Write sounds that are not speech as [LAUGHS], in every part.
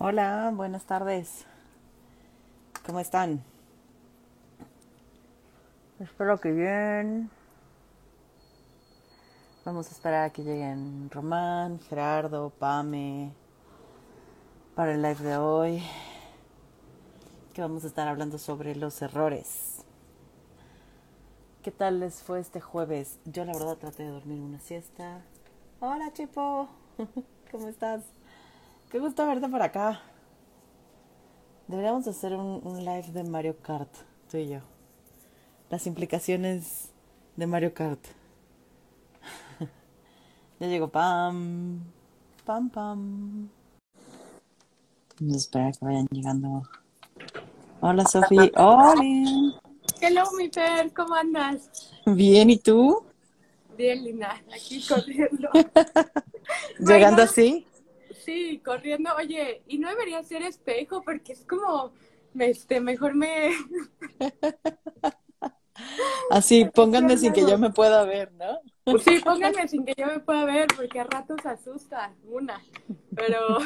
Hola, buenas tardes. ¿Cómo están? Espero que bien. Vamos a esperar a que lleguen Román, Gerardo, Pame para el live de hoy. Que vamos a estar hablando sobre los errores. ¿Qué tal les fue este jueves? Yo la verdad traté de dormir una siesta. Hola, Chipo. [LAUGHS] ¿Cómo estás? Qué gusto verte por acá. Deberíamos hacer un, un, live de Mario Kart, tú y yo. Las implicaciones de Mario Kart. [LAUGHS] ya llegó Pam. Pam, Pam. Vamos a esperar que vayan llegando. Hola, Sofi. [LAUGHS] Hola. Hello, mi Fer. ¿Cómo andas? Bien, ¿y tú? Bien, linda. Aquí corriendo. [LAUGHS] ¿Llegando Bueno. así? Sí, corriendo. Oye, y no debería ser espejo porque es como, este, mejor me... [LAUGHS] Así, [LAUGHS] pónganme sin que yo me pueda ver, ¿no? Pues sí, pónganme sin que yo me pueda ver porque a ratos asusta una. Pero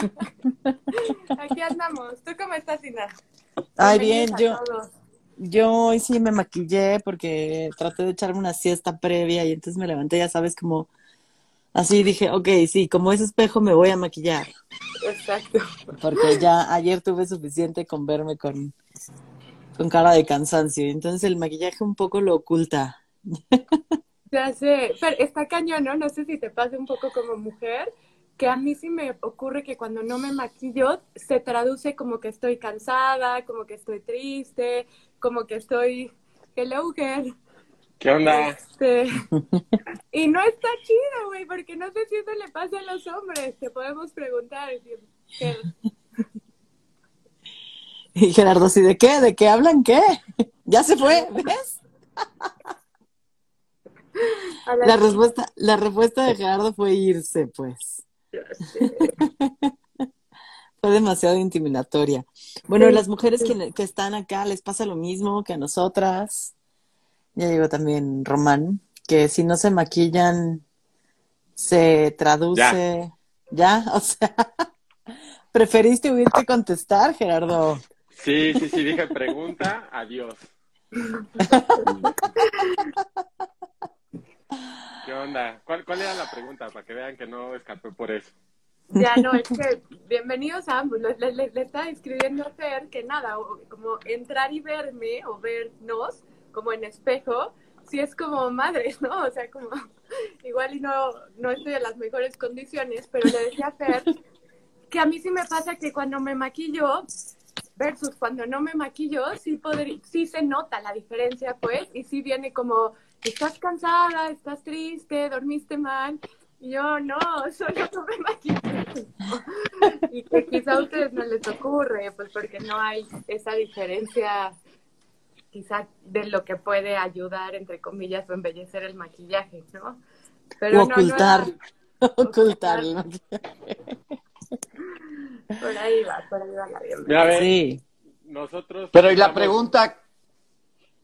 [LAUGHS] aquí andamos. ¿Tú cómo estás, Linda? Ay, bien, yo, todos. yo hoy sí me maquillé porque traté de echarme una siesta previa y entonces me levanté, ya sabes, como así dije, ok, sí, como es espejo me voy a maquillar, Exacto. porque ya ayer tuve suficiente con verme con, con cara de cansancio, entonces el maquillaje un poco lo oculta. Ya sé, pero está cañón, ¿no? No sé si te pasa un poco como mujer, que a mí sí me ocurre que cuando no me maquillo se traduce como que estoy cansada, como que estoy triste, como que estoy... Hello, girl. ¿Qué onda? Este... Y no está chido, güey, porque no sé si eso le pasa a los hombres. Te podemos preguntar. Y Gerardo, ¿sí de qué? ¿De qué hablan qué? Ya se fue, ¿ves? la- La respuesta, la respuesta de Gerardo fue irse, pues. [LAUGHS] Fue demasiado intimidatoria. Bueno, Sí, las mujeres sí. que, que están acá les pasa lo mismo que a nosotras. Ya llegó también Román, que si no se maquillan, se traduce. ¿Ya? O sea, [LAUGHS] ¿preferiste huir que contestar, Gerardo? Sí, sí, sí, dije pregunta, adiós. [LAUGHS] ¿Qué onda? ¿Cuál, cuál era la pregunta? Para que vean que no escapé por eso. Ya no, es que bienvenidos a ambos. Le, le- le- estaba escribiendo a Fer que nada, o- como entrar y verme o vernos como en espejo, sí es como madres, ¿no? O sea, como [LAUGHS] igual y no, no estoy en las mejores condiciones, pero le decía a Fer que a mí sí me pasa que cuando me maquillo versus cuando no me maquillo, sí, sí se nota la diferencia, pues, y sí viene como, estás cansada, estás triste, dormiste mal. Yo, no, [LAUGHS] solo no me maquillo. [LAUGHS] Y que quizá a ustedes no les ocurre, pues porque no hay esa diferencia quizá de lo que puede ayudar, entre comillas, o embellecer el maquillaje, ¿no? Pero O no, no ocultar. era- [LAUGHS] Ocultar el maquillaje. [LAUGHS] por ahí va, por ahí va la bienvenida. Ver, Sí. nosotros. Pero y la pregunta,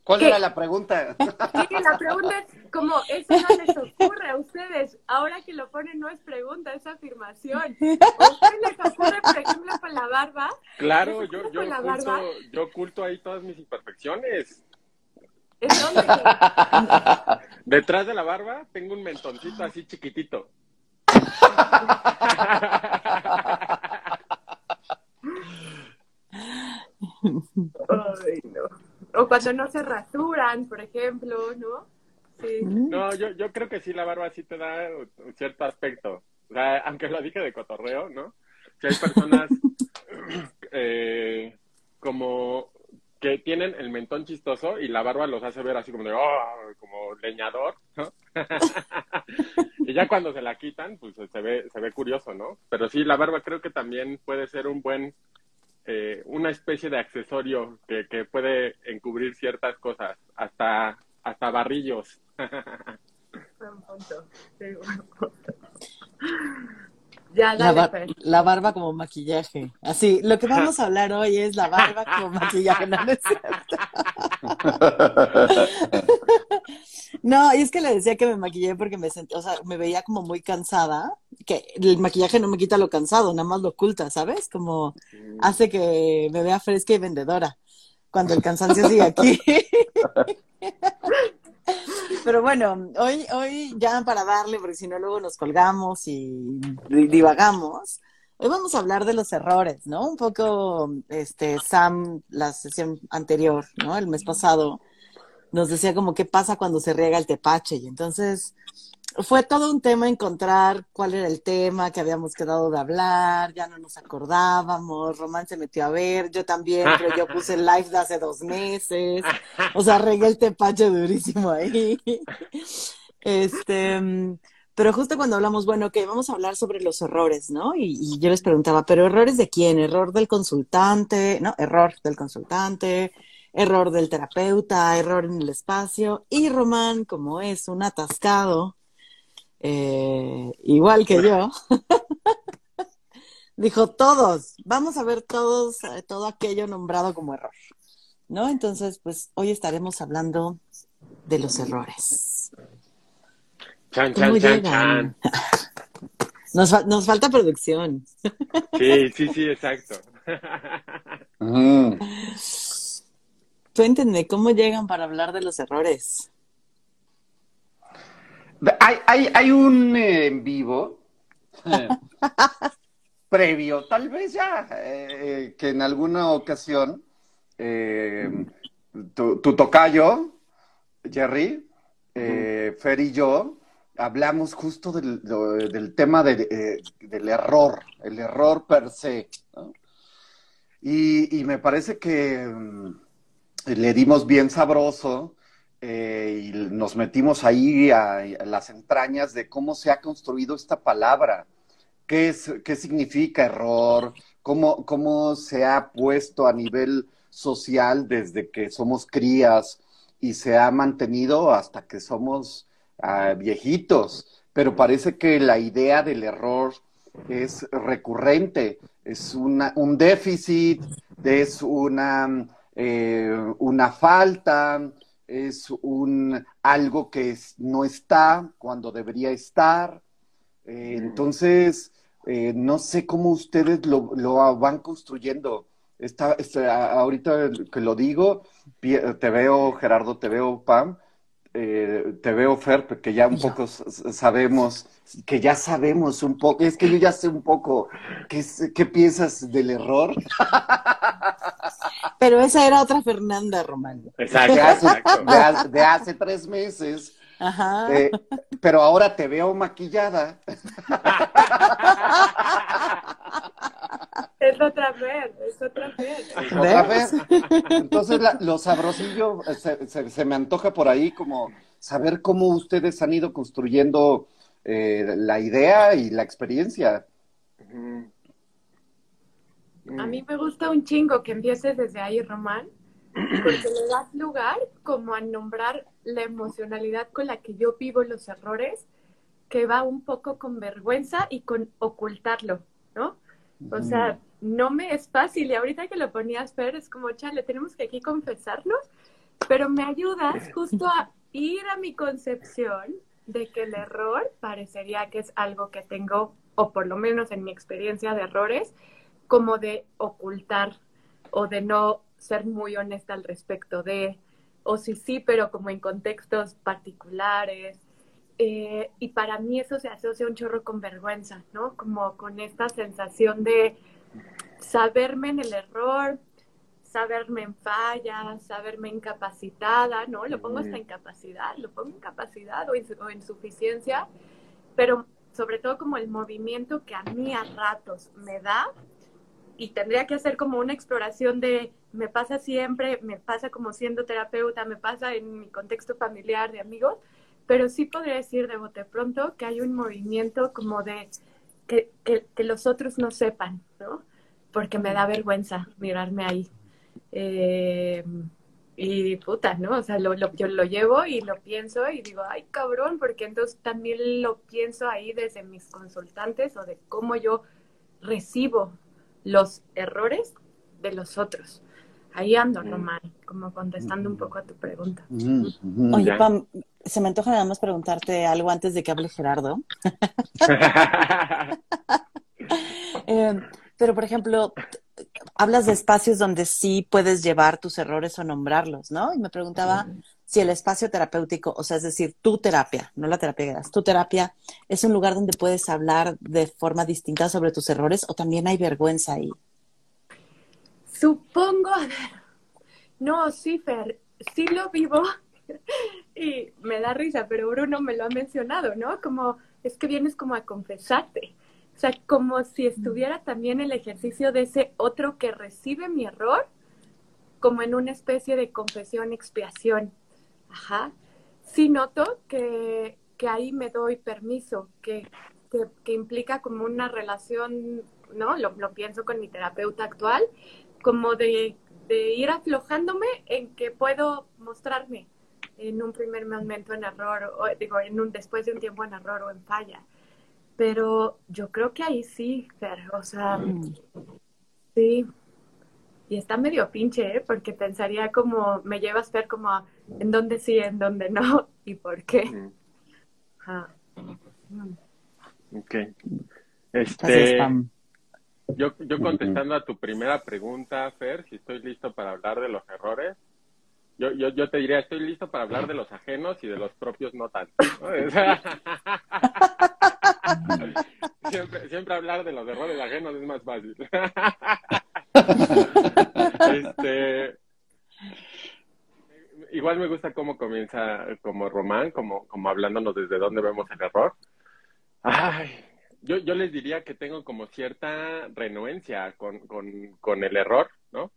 ¿cuál ¿Qué? era la pregunta? [LAUGHS] Sí, la pregunta es como, eso no les ocurre a ustedes. Ahora que lo ponen no es pregunta, es afirmación. ¿A ustedes les ocurre, por ejemplo, con la barba? Claro, ¿Les yo, oculto, barba? yo oculto ahí todas mis imperfecciones. ¿En dónde? [LAUGHS] Detrás de la barba tengo un mentoncito así chiquitito. Ay, no. O cuando no se rasuran, por ejemplo, ¿no? Sí. No, yo, yo creo que sí, la barba sí te da un cierto aspecto. O sea, aunque lo dije de cotorreo, ¿no? Si hay personas [CLEARS THROAT] eh, como que tienen el mentón chistoso y la barba los hace ver así como de, oh, como leñador, [LAUGHS] y ya cuando se la quitan, pues se ve, se ve curioso, ¿no? Pero sí, la barba creo que también puede ser un buen, eh, una especie de accesorio que, que puede encubrir ciertas cosas, hasta, hasta barrillos. [LAUGHS] Ya, La, bar- Fer. la barba como maquillaje. Así, lo que vamos a hablar hoy es la barba como maquillaje. No, no es cierto. [LAUGHS] No, y es que le decía que me maquillé porque me sentí, o sea, me veía como muy cansada, que el maquillaje no me quita lo cansado, nada más lo oculta, ¿sabes? Como hace que me vea fresca y vendedora cuando el cansancio sigue aquí. [LAUGHS] Pero bueno, hoy, hoy ya para darle, porque si no luego nos colgamos y di- divagamos, hoy vamos a hablar de los errores, ¿no? Un poco, este, Sam, la sesión anterior, ¿no? El mes pasado, nos decía como qué pasa cuando se riega el tepache. Y entonces fue todo un tema encontrar cuál era el tema que habíamos quedado de hablar, ya no nos acordábamos, Román se metió a ver, yo también, pero yo puse el live de hace dos meses, o sea, regué el tepache durísimo ahí. Este, pero justo cuando hablamos, bueno, ok, vamos a hablar sobre los errores, ¿no? Y, y yo les preguntaba, ¿pero errores de quién? ¿Error del consultante? ¿No? Error del consultante, error del terapeuta, error en el espacio. Y Román, como es un atascado, eh, igual que yo, [LAUGHS] dijo todos, vamos a ver todos, eh, todo aquello nombrado como error, ¿no? Entonces, pues hoy estaremos hablando de los errores. Chan, ¿Cómo chan, chan, llegan? chan. [LAUGHS] Nos, fa- nos falta producción. Sí, sí, sí, exacto. [LAUGHS] Mm. Cuéntenme, ¿cómo llegan para hablar de los errores? Hay, hay, hay un eh, en vivo eh, [LAUGHS] previo, tal vez ya, eh, que en alguna ocasión eh, tu, tu tocayo, Jerry, eh, Fer y yo, hablamos justo del, del tema de- eh, del error, el error per se. ¿no? Y, y me parece que mm, le dimos bien sabroso eh, y nos metimos ahí a, las entrañas de cómo se ha construido esta palabra, qué, es, qué significa error, cómo, cómo se ha puesto a nivel social desde que somos crías y se ha mantenido hasta que somos ah, viejitos. Pero parece que la idea del error es recurrente, es una, un déficit, es una, eh, una falta, es un algo que es- no está cuando debería estar. Eh, entonces, eh, no sé cómo ustedes lo, lo van construyendo. Está, está- ahorita que lo digo, te veo, Gerardo, te veo, Pam, eh, te veo, Fer, que ya un poco sabemos, que ya sabemos un poco, es que yo ya sé un poco qué, qué piensas del error. Pero esa era otra Fernanda, Román. Exacto, de hace, exacto. de hace- de hace tres meses, Ajá. eh, pero ahora te veo maquillada. [LAUGHS] Es otra vez, es otra vez. Otra ¿Ves? vez. Entonces, la- lo sabrosillo eh, se, se- se me antoja por ahí como saber cómo ustedes han ido construyendo eh, la idea y la experiencia. A mí me gusta un chingo que empieces desde ahí, Román, porque le das lugar como a nombrar la emocionalidad con la que yo vivo los errores, que va un poco con vergüenza y con ocultarlo, ¿no? O sea, no me es fácil y ahorita que lo ponías, Fer, es como, chale, tenemos que aquí confesarnos, pero me ayudas [LAUGHS] justo a ir a mi concepción de que el error parecería que es algo que tengo, o por lo menos en mi experiencia de errores, como de ocultar o de no ser muy honesta al respecto de, o sí, sí, pero como en contextos particulares. Eh, y para mí eso se asocia un chorro con vergüenza, ¿no? Como con esta sensación de saberme en el error, saberme en falla, saberme incapacitada, ¿no? Lo pongo hasta incapacidad, lo pongo incapacidad o, insu- o insuficiencia, pero sobre todo como el movimiento que a mí a ratos me da y tendría que hacer como una exploración de me pasa siempre, me pasa como siendo terapeuta, me pasa en mi contexto familiar de amigos, pero sí podría decir de bote pronto que hay un movimiento como de que, que, que los otros no sepan, ¿no? Porque me da vergüenza mirarme ahí. Eh, y puta, ¿no? O sea, lo, lo- yo lo llevo y lo pienso y digo, ay, cabrón, porque entonces también lo pienso ahí desde mis consultantes o de cómo yo recibo los errores de los otros. ahí ando, Román, como contestando un poco a tu pregunta. Oye. Pam, se me antoja nada más preguntarte algo antes de que hable Gerardo. [LAUGHS] [LAUGHS] Eh, pero, por ejemplo, hablas de espacios donde sí puedes llevar tus errores o nombrarlos, ¿no? Y me preguntaba si el espacio terapéutico, o sea, es decir, tu terapia, no la terapia que das, tu terapia es un lugar donde puedes hablar de forma distinta sobre tus errores o también hay vergüenza ahí. Supongo, a ver, no, sí, Fer, sí lo vivo [LAUGHS] y me da risa, pero Bruno me lo ha mencionado, ¿no? Como, es que vienes como a confesarte. O sea, como si estuviera también el ejercicio de ese otro que recibe mi error, como en una especie de confesión-expiación. Ajá. Sí noto que, que ahí me doy permiso, que, que, implica como una relación, ¿no? Lo, lo pienso con mi terapeuta actual, como de, de ir aflojándome en que puedo mostrarme en un primer momento en error, o digo, en un, después de un tiempo en error o en falla. Pero yo creo que ahí sí, Fer, o sea, sí. Y está medio pinche, ¿eh? Porque pensaría como, me llevas, Fer, como a en dónde sí, en dónde no, [LAUGHS] y por qué. Mm, Ajá. Mm. ok. Este, yo, yo contestando a tu primera pregunta, Fer, si estoy listo para hablar de los errores, yo, yo, yo te diría, estoy listo para hablar de los ajenos y de los propios no tanto. ¿no? [LAUGHS] [LAUGHS] Siempre, siempre hablar de los errores ajenos es más fácil. [LAUGHS] este, igual me gusta cómo comienza como Román, como, como hablándonos desde dónde vemos el error. Ay, yo, yo les diría que tengo como cierta renuencia con, con, con el error, ¿no?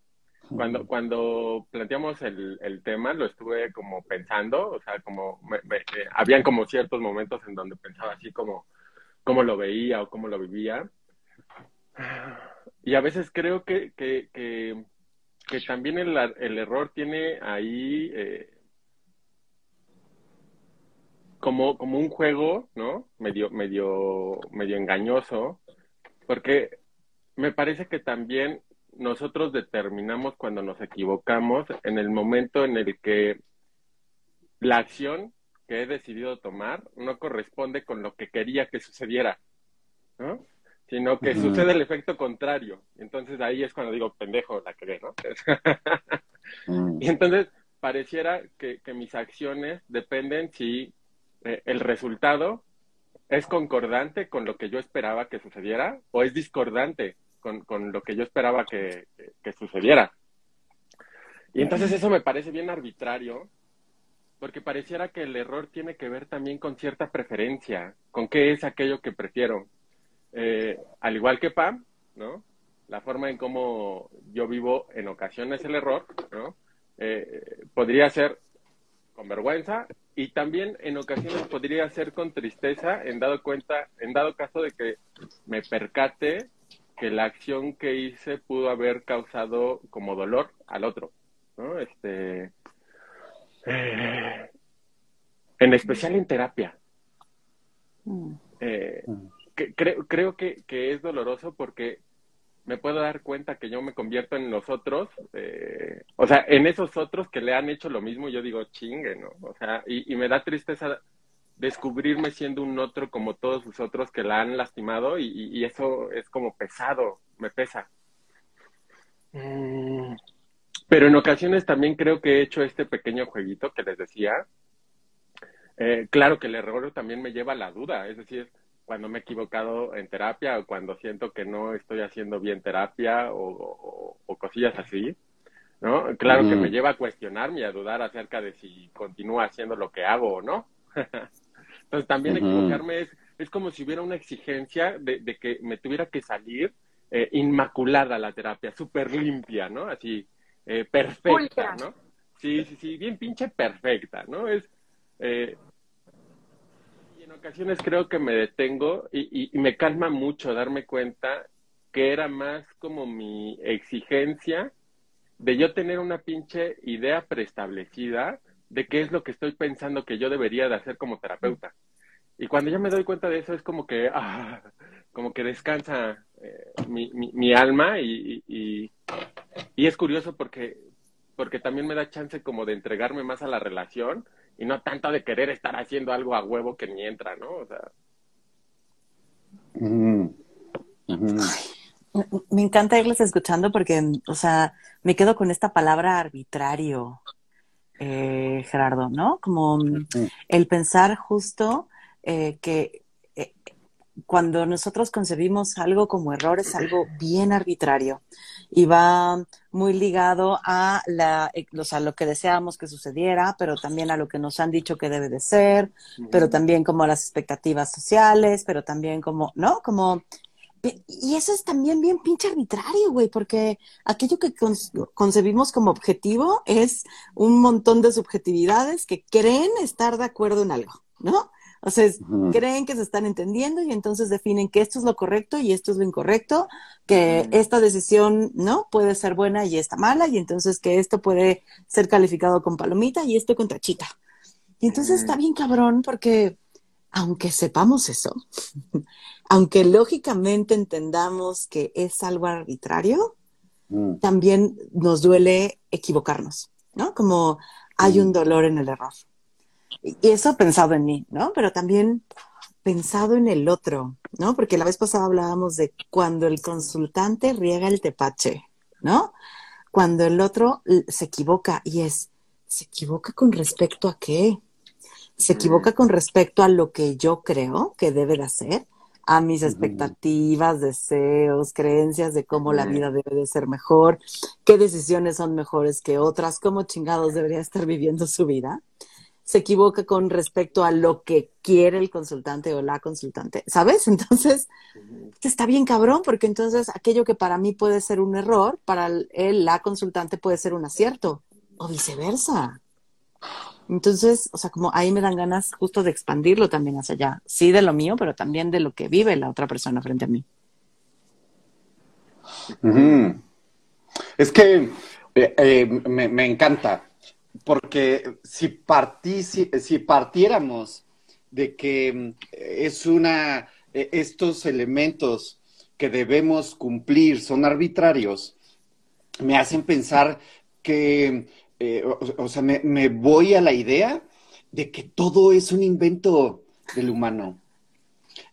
Cuando, cuando planteamos el, el tema, lo estuve como pensando, o sea, como me- me- eh, habían como ciertos momentos en donde pensaba así como cómo lo veía o cómo lo vivía. Y a veces creo que, que, que, también el, el error tiene ahí eh, como, como un juego, ¿no? Medio, medio, medio engañoso, porque me parece que también nosotros determinamos cuando nos equivocamos en el momento en el que la acción que he decidido tomar no corresponde con lo que quería que sucediera, ¿no? Sino que sucede el efecto contrario. Entonces ahí es cuando digo, pendejo, la quedé, ¿no? Mm. [LAUGHS] Y entonces pareciera que, que mis acciones dependen si eh, el resultado es concordante con lo que yo esperaba que sucediera o es discordante con, con lo que yo esperaba que, que- que sucediera. Y entonces eso me parece bien arbitrario, porque pareciera que el error tiene que ver también con cierta preferencia, con qué es aquello que prefiero. Eh, al igual que Pam, ¿no? La forma en cómo yo vivo en ocasiones el error, ¿no? Eh, podría ser con vergüenza y también en ocasiones podría ser con tristeza en dado cuenta, en dado caso de que me percate que la acción que hice pudo haber causado como dolor al otro, ¿no? Este, eh, en especial en terapia. Eh, Mm. que- creo, creo que, que es doloroso porque me puedo dar cuenta que yo me convierto en los otros, eh, o sea, en esos otros que le han hecho lo mismo, yo digo, chingue, ¿no? O sea, y, y me da tristeza descubrirme siendo un otro como todos los otros que la han lastimado y, y- y eso es como pesado, me pesa. Mm, Pero en ocasiones también creo que he hecho este pequeño jueguito que les decía. Eh, claro que el error también me lleva a la duda, es decir, cuando me he equivocado en terapia o cuando siento que no estoy haciendo bien terapia o, o- o cosillas así, ¿no? Claro que me lleva a cuestionarme y a dudar acerca de si continúo haciendo lo que hago o no. [LAUGHS] Entonces también equivocarme es, es como si hubiera una exigencia de, de que me tuviera que salir eh, inmaculada la terapia, súper limpia, ¿no? Así, eh, perfecta. ¿no? Sí, sí, sí, bien pinche perfecta, ¿no? Es, eh, y en ocasiones creo que me detengo y, y- y me calma mucho darme cuenta que era más como mi exigencia de yo tener una pinche idea preestablecida de qué es lo que estoy pensando que yo debería de hacer como terapeuta. Y cuando yo me doy cuenta de eso es como que, ah, como que descansa eh, mi, mi, mi alma y, y, y y es curioso porque, porque también me da chance como de entregarme más a la relación y no tanto de querer estar haciendo algo a huevo que ni entra, ¿no? O sea. Mm. Me encanta irles escuchando porque, o sea, me quedo con esta palabra arbitrario, eh, Gerardo, ¿no? Como el pensar justo eh, que eh, cuando nosotros concebimos algo como error es algo bien arbitrario y va muy ligado a, la, eh, o sea, lo que deseamos que sucediera, pero también a lo que nos han dicho que debe de ser, pero también como a las expectativas sociales, pero también como, ¿no? Como y eso es también bien pinche arbitrario, güey, porque aquello que con- concebimos como objetivo es un montón de subjetividades que creen estar de acuerdo en algo, ¿no? O sea, es- creen que se están entendiendo y entonces definen que esto es lo correcto y esto es lo incorrecto, que esta decisión, ¿no? Puede ser buena y esta mala y entonces que esto puede ser calificado con palomita y esto con tachita. Y entonces está bien cabrón porque aunque sepamos eso, [LAUGHS] aunque lógicamente entendamos que es algo arbitrario, también nos duele equivocarnos, ¿no? Como hay un dolor en el error. Y eso pensado en mí, ¿no? Pero también pensado en el otro, ¿no? Porque la vez pasada hablábamos de cuando el consultante riega el tepache, ¿no? Cuando el otro se equivoca y es, ¿se equivoca con respecto a qué? ¿Se equivoca con respecto a lo que yo creo que debe de hacer? A mis expectativas, deseos, creencias de cómo la vida debe de ser mejor, qué decisiones son mejores que otras, cómo chingados debería estar viviendo su vida. Se equivoca con respecto a lo que quiere el consultante o la consultante, ¿sabes? [LAUGHS] Entonces, está bien cabrón, porque entonces aquello que para mí puede ser un error, para él, la consultante puede ser un acierto, o viceversa. Entonces, o sea, como ahí me dan ganas justo de expandirlo también hacia allá. Sí de lo mío, pero también de lo que vive la otra persona frente a mí. Es que eh, eh, me, me encanta, porque si, si, partiéramos de que mm, es una, eh, estos elementos que debemos cumplir son arbitrarios, me hacen pensar que, eh, o, sea, me, voy a la idea de que todo es un invento del humano.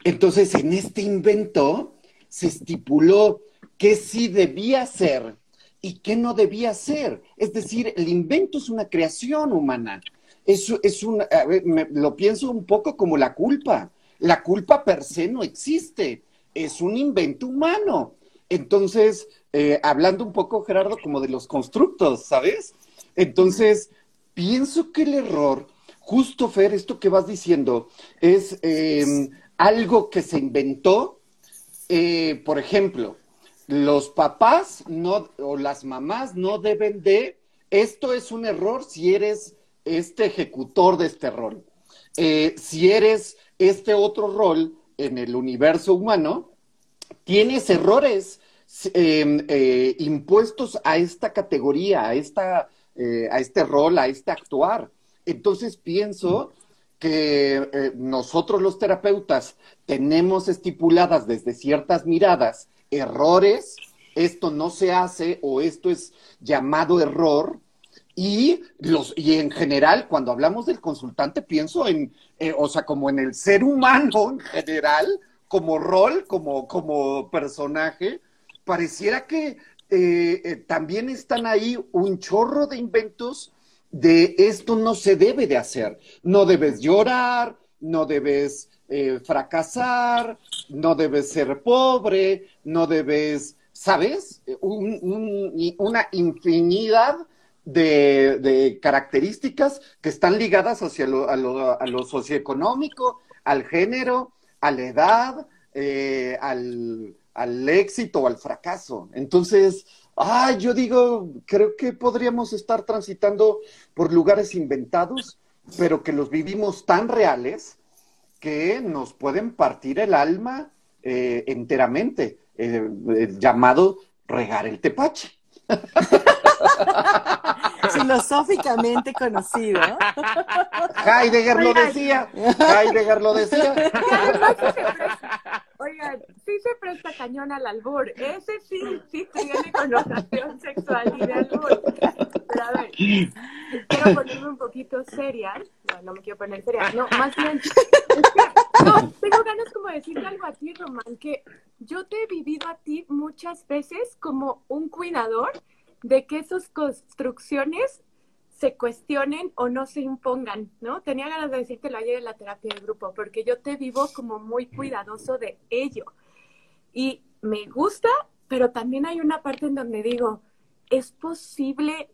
Entonces, en este invento se estipuló qué sí debía ser y qué no debía ser. Es decir, el invento es una creación humana. Es, es un, lo pienso un poco como la culpa. La culpa per se no existe. Es un invento humano. Entonces, eh, hablando un poco, Gerardo, como de los constructos, ¿sabes? Entonces, pienso que el error, justo Fer, esto que vas diciendo, es eh, algo que se inventó, eh, por ejemplo, los papás no, o las mamás no deben de, esto es un error si eres este ejecutor de este rol. Eh, si eres este otro rol en el universo humano, tienes errores eh, eh, impuestos a esta categoría, a, esta, a este rol, a este actuar. Entonces pienso que nosotros los terapeutas tenemos estipuladas desde ciertas miradas errores, esto no se hace o esto es llamado error, y, los, y en general, cuando hablamos del consultante, pienso en, eh, o sea, como en el ser humano en general, como rol, como, como personaje, pareciera que eh, eh, también están ahí un chorro de inventos de esto no se debe de hacer. No debes llorar, no debes eh, fracasar, no debes ser pobre, no debes, ¿sabes? Un- un- una infinidad de, características que están ligadas hacia lo, a, lo, a lo socioeconómico, al género, a la edad, eh, al, al éxito o al fracaso. Entonces, ay, yo digo, creo que podríamos estar transitando por lugares inventados, pero que los vivimos tan reales que nos pueden partir el alma eh, enteramente, eh, eh, llamado regar el tepache. [LAUGHS] Filosóficamente conocido. Heidegger lo decía, Heidegger lo decía. [LAUGHS] Además oigan, sí se presta cañón al albur. Ese sí, sí tiene connotación [LAUGHS] sexual. y de amor. Pero a ver, quiero ponerme un poquito seria. No, no me quiero poner seria. No, más bien. No, tengo ganas como de decirte algo a ti, Román, que yo te he vivido a ti muchas veces como un cuidador de que esas construcciones se cuestionen o no se impongan, ¿no? Tenía ganas de decírtelo ayer en la terapia de grupo, porque yo te vivo como muy cuidadoso de ello. Y me gusta, pero también hay una parte en donde digo, es posible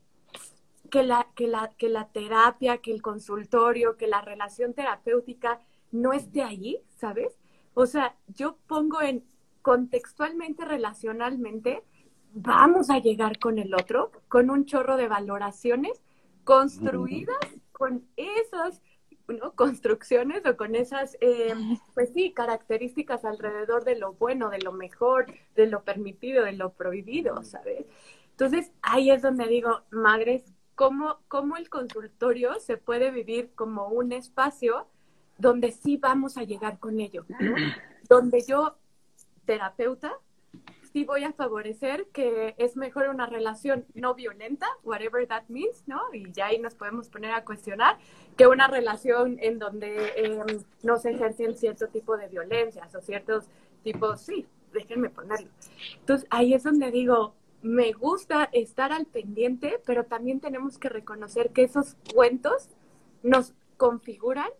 que la, que la, que la terapia, que el consultorio, que la relación terapéutica no esté ahí, ¿sabes? O sea, yo pongo en contextualmente, relacionalmente, vamos a llegar con el otro, con un chorro de valoraciones construidas con esas construcciones o con esas, eh, pues sí, características alrededor de lo bueno, de lo mejor, de lo permitido, de lo prohibido, ¿sabes? Entonces, ahí es donde digo, madres, ¿cómo, cómo el consultorio se puede vivir como un espacio donde sí vamos a llegar con ello, donde yo, terapeuta, sí voy a favorecer que es mejor una relación no violenta, whatever that means, ¿no? Y ya ahí nos podemos poner a cuestionar, que una relación en donde em, no se ejercen cierto tipo de violencias o ciertos tipos, sí, déjenme ponerlo. Entonces ahí es donde digo, me gusta estar al pendiente, pero también tenemos que reconocer que esos cuentos nos configuran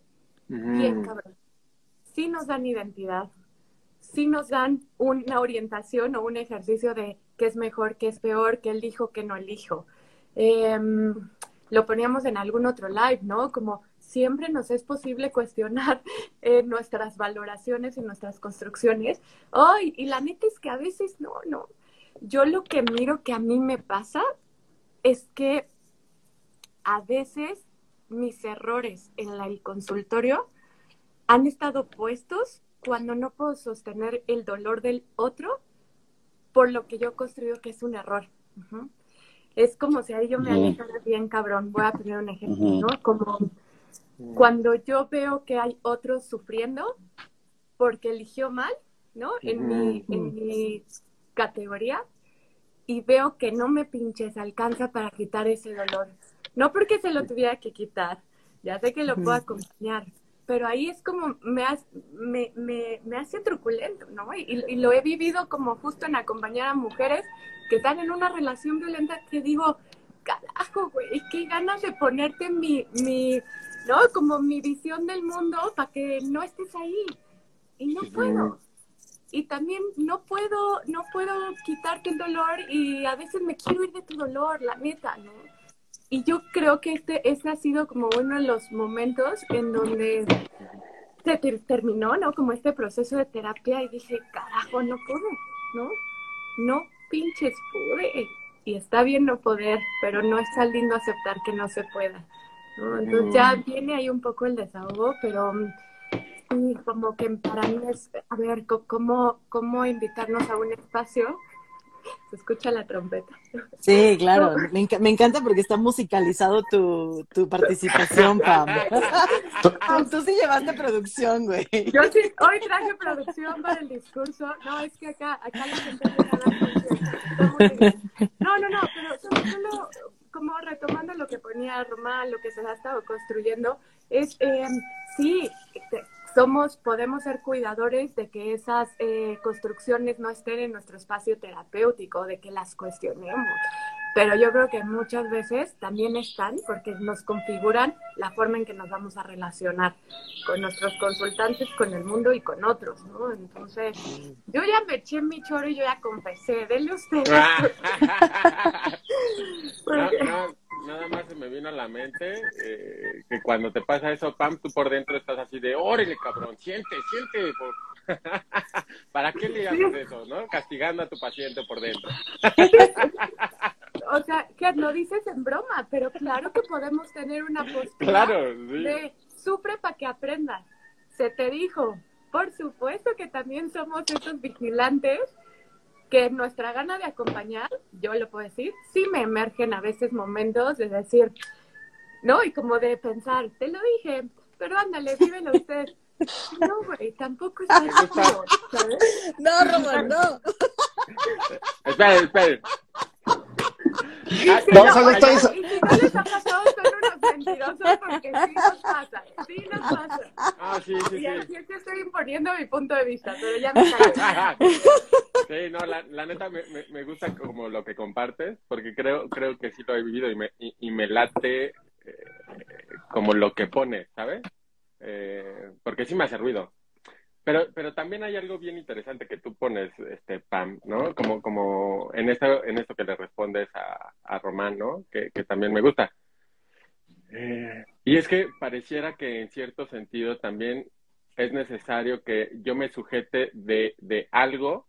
bien cabrón. Sí nos dan identidad, sí nos dan una orientación o un ejercicio de qué es mejor, qué es peor, qué elijo, qué no elijo. Em, lo poníamos en algún otro live, ¿no? Como siempre nos es posible cuestionar [LAUGHS] nuestras valoraciones y nuestras construcciones. Ay, y la neta es que a veces no, no. Yo lo que miro que a mí me pasa es que a veces mis errores en el consultorio han estado puestos cuando no puedo sostener el dolor del otro por lo que yo construyo que es un error. Es como si ahí yo me alejara bien cabrón. Voy a poner un ejemplo, ¿no? Como cuando yo veo que hay otros sufriendo porque eligió mal, ¿no? En mi, en mi categoría y veo que no me pinches alcanza para quitar ese dolor. No porque se lo tuviera que quitar, ya sé que lo puedo acompañar, pero ahí es como me, hace, me, me, me hace truculento, ¿no? Y, y, lo he vivido como justo en acompañar a mujeres que están en una relación violenta que digo, carajo, güey, qué ganas de ponerte mi, mi, ¿no? Como mi visión del mundo para que no estés ahí. Y no puedo. Y también no puedo, no puedo quitarte el dolor y a veces me quiero ir de tu dolor, la neta, ¿no? Y yo creo que este, este ha sido como uno de los momentos en donde se terminó, ¿no? Como este proceso de terapia y dije, carajo, no pude, ¿no? No pinches pude. Y está bien no poder, pero no está lindo aceptar que no se pueda. ¿no? Entonces ya viene ahí un poco el desahogo, pero sí, como que para mí es, a ver, ¿cómo, cómo invitarnos a un espacio [LAUGHS] se escucha la trompeta. Sí, claro, me, me, encanta porque está musicalizado tu, tu participación, Pam. Tú sí llevaste producción, güey. Yo sí, hoy traje producción para el discurso. No, es que acá, acá la gente a No, no, no, pero solo, como retomando lo que ponía Román, lo que se ha estado construyendo, es, eh, sí, somos, podemos ser cuidadores de que esas eh, construcciones no estén en nuestro espacio terapéutico, de que las cuestionemos. Pero yo creo que muchas veces también están porque nos configuran la forma en que nos vamos a relacionar con nuestros consultantes, con el mundo y con otros, ¿no? Entonces, yo ya me eché mi choro y yo ya confesé, denle usted. [LAUGHS] [LAUGHS] nada más se me vino a la mente eh, que cuando te pasa eso, Pam, tú por dentro estás así de, órale, cabrón, siente, siente. [LAUGHS] ¿Para qué le llamas eso, no? Castigando a tu paciente por dentro. o sea, que lo dices en broma, pero claro que podemos tener una postura de sufre para que aprendas. Se te dijo, por supuesto que también somos esos vigilantes que nuestra gana de acompañar, yo lo puedo decir, sí me emergen a veces momentos de decir, ¿no? Y como de pensar, te lo dije, pero ándale, vívelo usted. No, güey, tampoco es eso, ¿sabes? No, Román, no. espera, espera. No, solo estoy... Y si no les ha pasado, unos mentirosos porque sí nos pasa, sí nos pasa. Ah, sí, sí, Y sí. aquí es que estoy imponiendo mi punto de vista, pero ya me. [LAUGHS] Sí, no, la, la neta me, me, me gusta como lo que compartes, porque creo, creo que sí lo he vivido y me, y, y me late eh, como lo que pone, ¿sabes? Eh, porque sí me hace ruido. Pero, pero también hay algo bien interesante que tú pones, este, Pam, ¿no? Como, como en esto, en esto que le respondes a, a Román, ¿no? Que, que también me gusta. Y es que pareciera que en cierto sentido también es necesario que yo me sujete de, de algo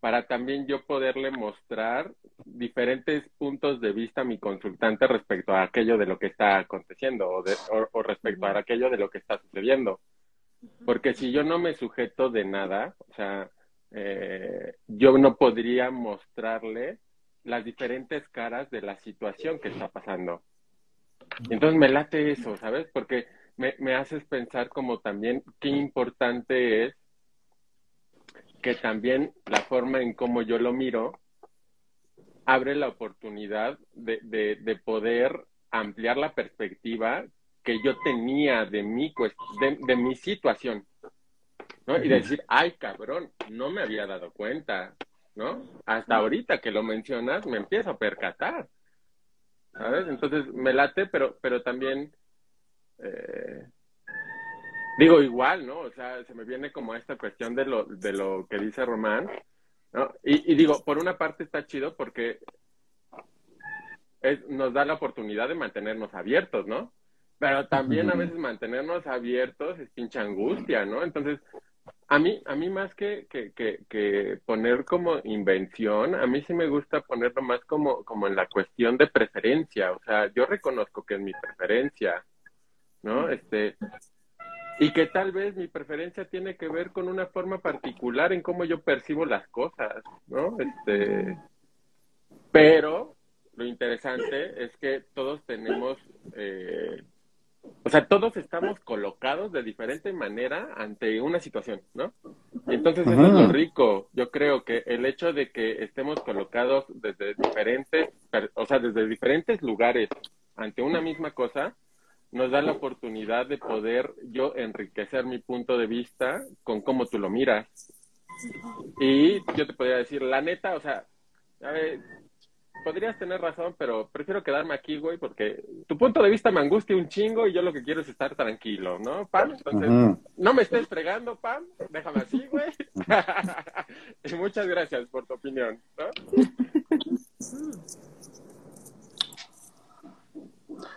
para también yo poderle mostrar diferentes puntos de vista a mi consultante respecto a aquello de lo que está aconteciendo o, de, o, o respecto a aquello de lo que está sucediendo. Porque si yo no me sujeto de nada, o sea, eh, yo no podría mostrarle las diferentes caras de la situación que está pasando. Entonces me late eso, ¿sabes? Porque me, me haces pensar como también qué importante es que también la forma en cómo yo lo miro abre la oportunidad de, de, de poder ampliar la perspectiva que yo tenía de mi, de, de mi situación. ¿no? Y decir, ay, cabrón, no me había dado cuenta, ¿no? Hasta ahorita que lo mencionas, me empiezo a percatar, ¿sabes? Entonces, me late, pero, pero también, eh, digo, igual, ¿no? O sea, se me viene como esta cuestión de lo, de lo que dice Román, ¿no? Y, y digo, por una parte está chido porque es, nos da la oportunidad de mantenernos abiertos, ¿no? Pero también a veces mantenernos abiertos es pinche angustia, ¿no? Entonces, a mí, a mí más que, que, que, que poner como invención, a mí sí me gusta ponerlo más como, como en la cuestión de preferencia. O sea, yo reconozco que es mi preferencia, ¿no? Este, y que tal vez mi preferencia tiene que ver con una forma particular en cómo yo percibo las cosas, ¿no? Este, pero lo interesante es que todos tenemos, eh, o sea, todos estamos colocados de diferente manera ante una situación, ¿no? Y entonces eso es lo rico. Yo creo que el hecho de que estemos colocados desde diferentes, o sea, desde diferentes lugares ante una misma cosa, nos da la oportunidad de poder yo enriquecer mi punto de vista con cómo tú lo miras. Y yo te podría decir, la neta, o sea, a ver, podrías tener razón, pero prefiero quedarme aquí, güey, porque tu punto de vista me angustia un chingo y yo lo que quiero es estar tranquilo, ¿no, Pam? Entonces, no me estés fregando, Pam, déjame así, güey. [LAUGHS] y muchas gracias por tu opinión, ¿no?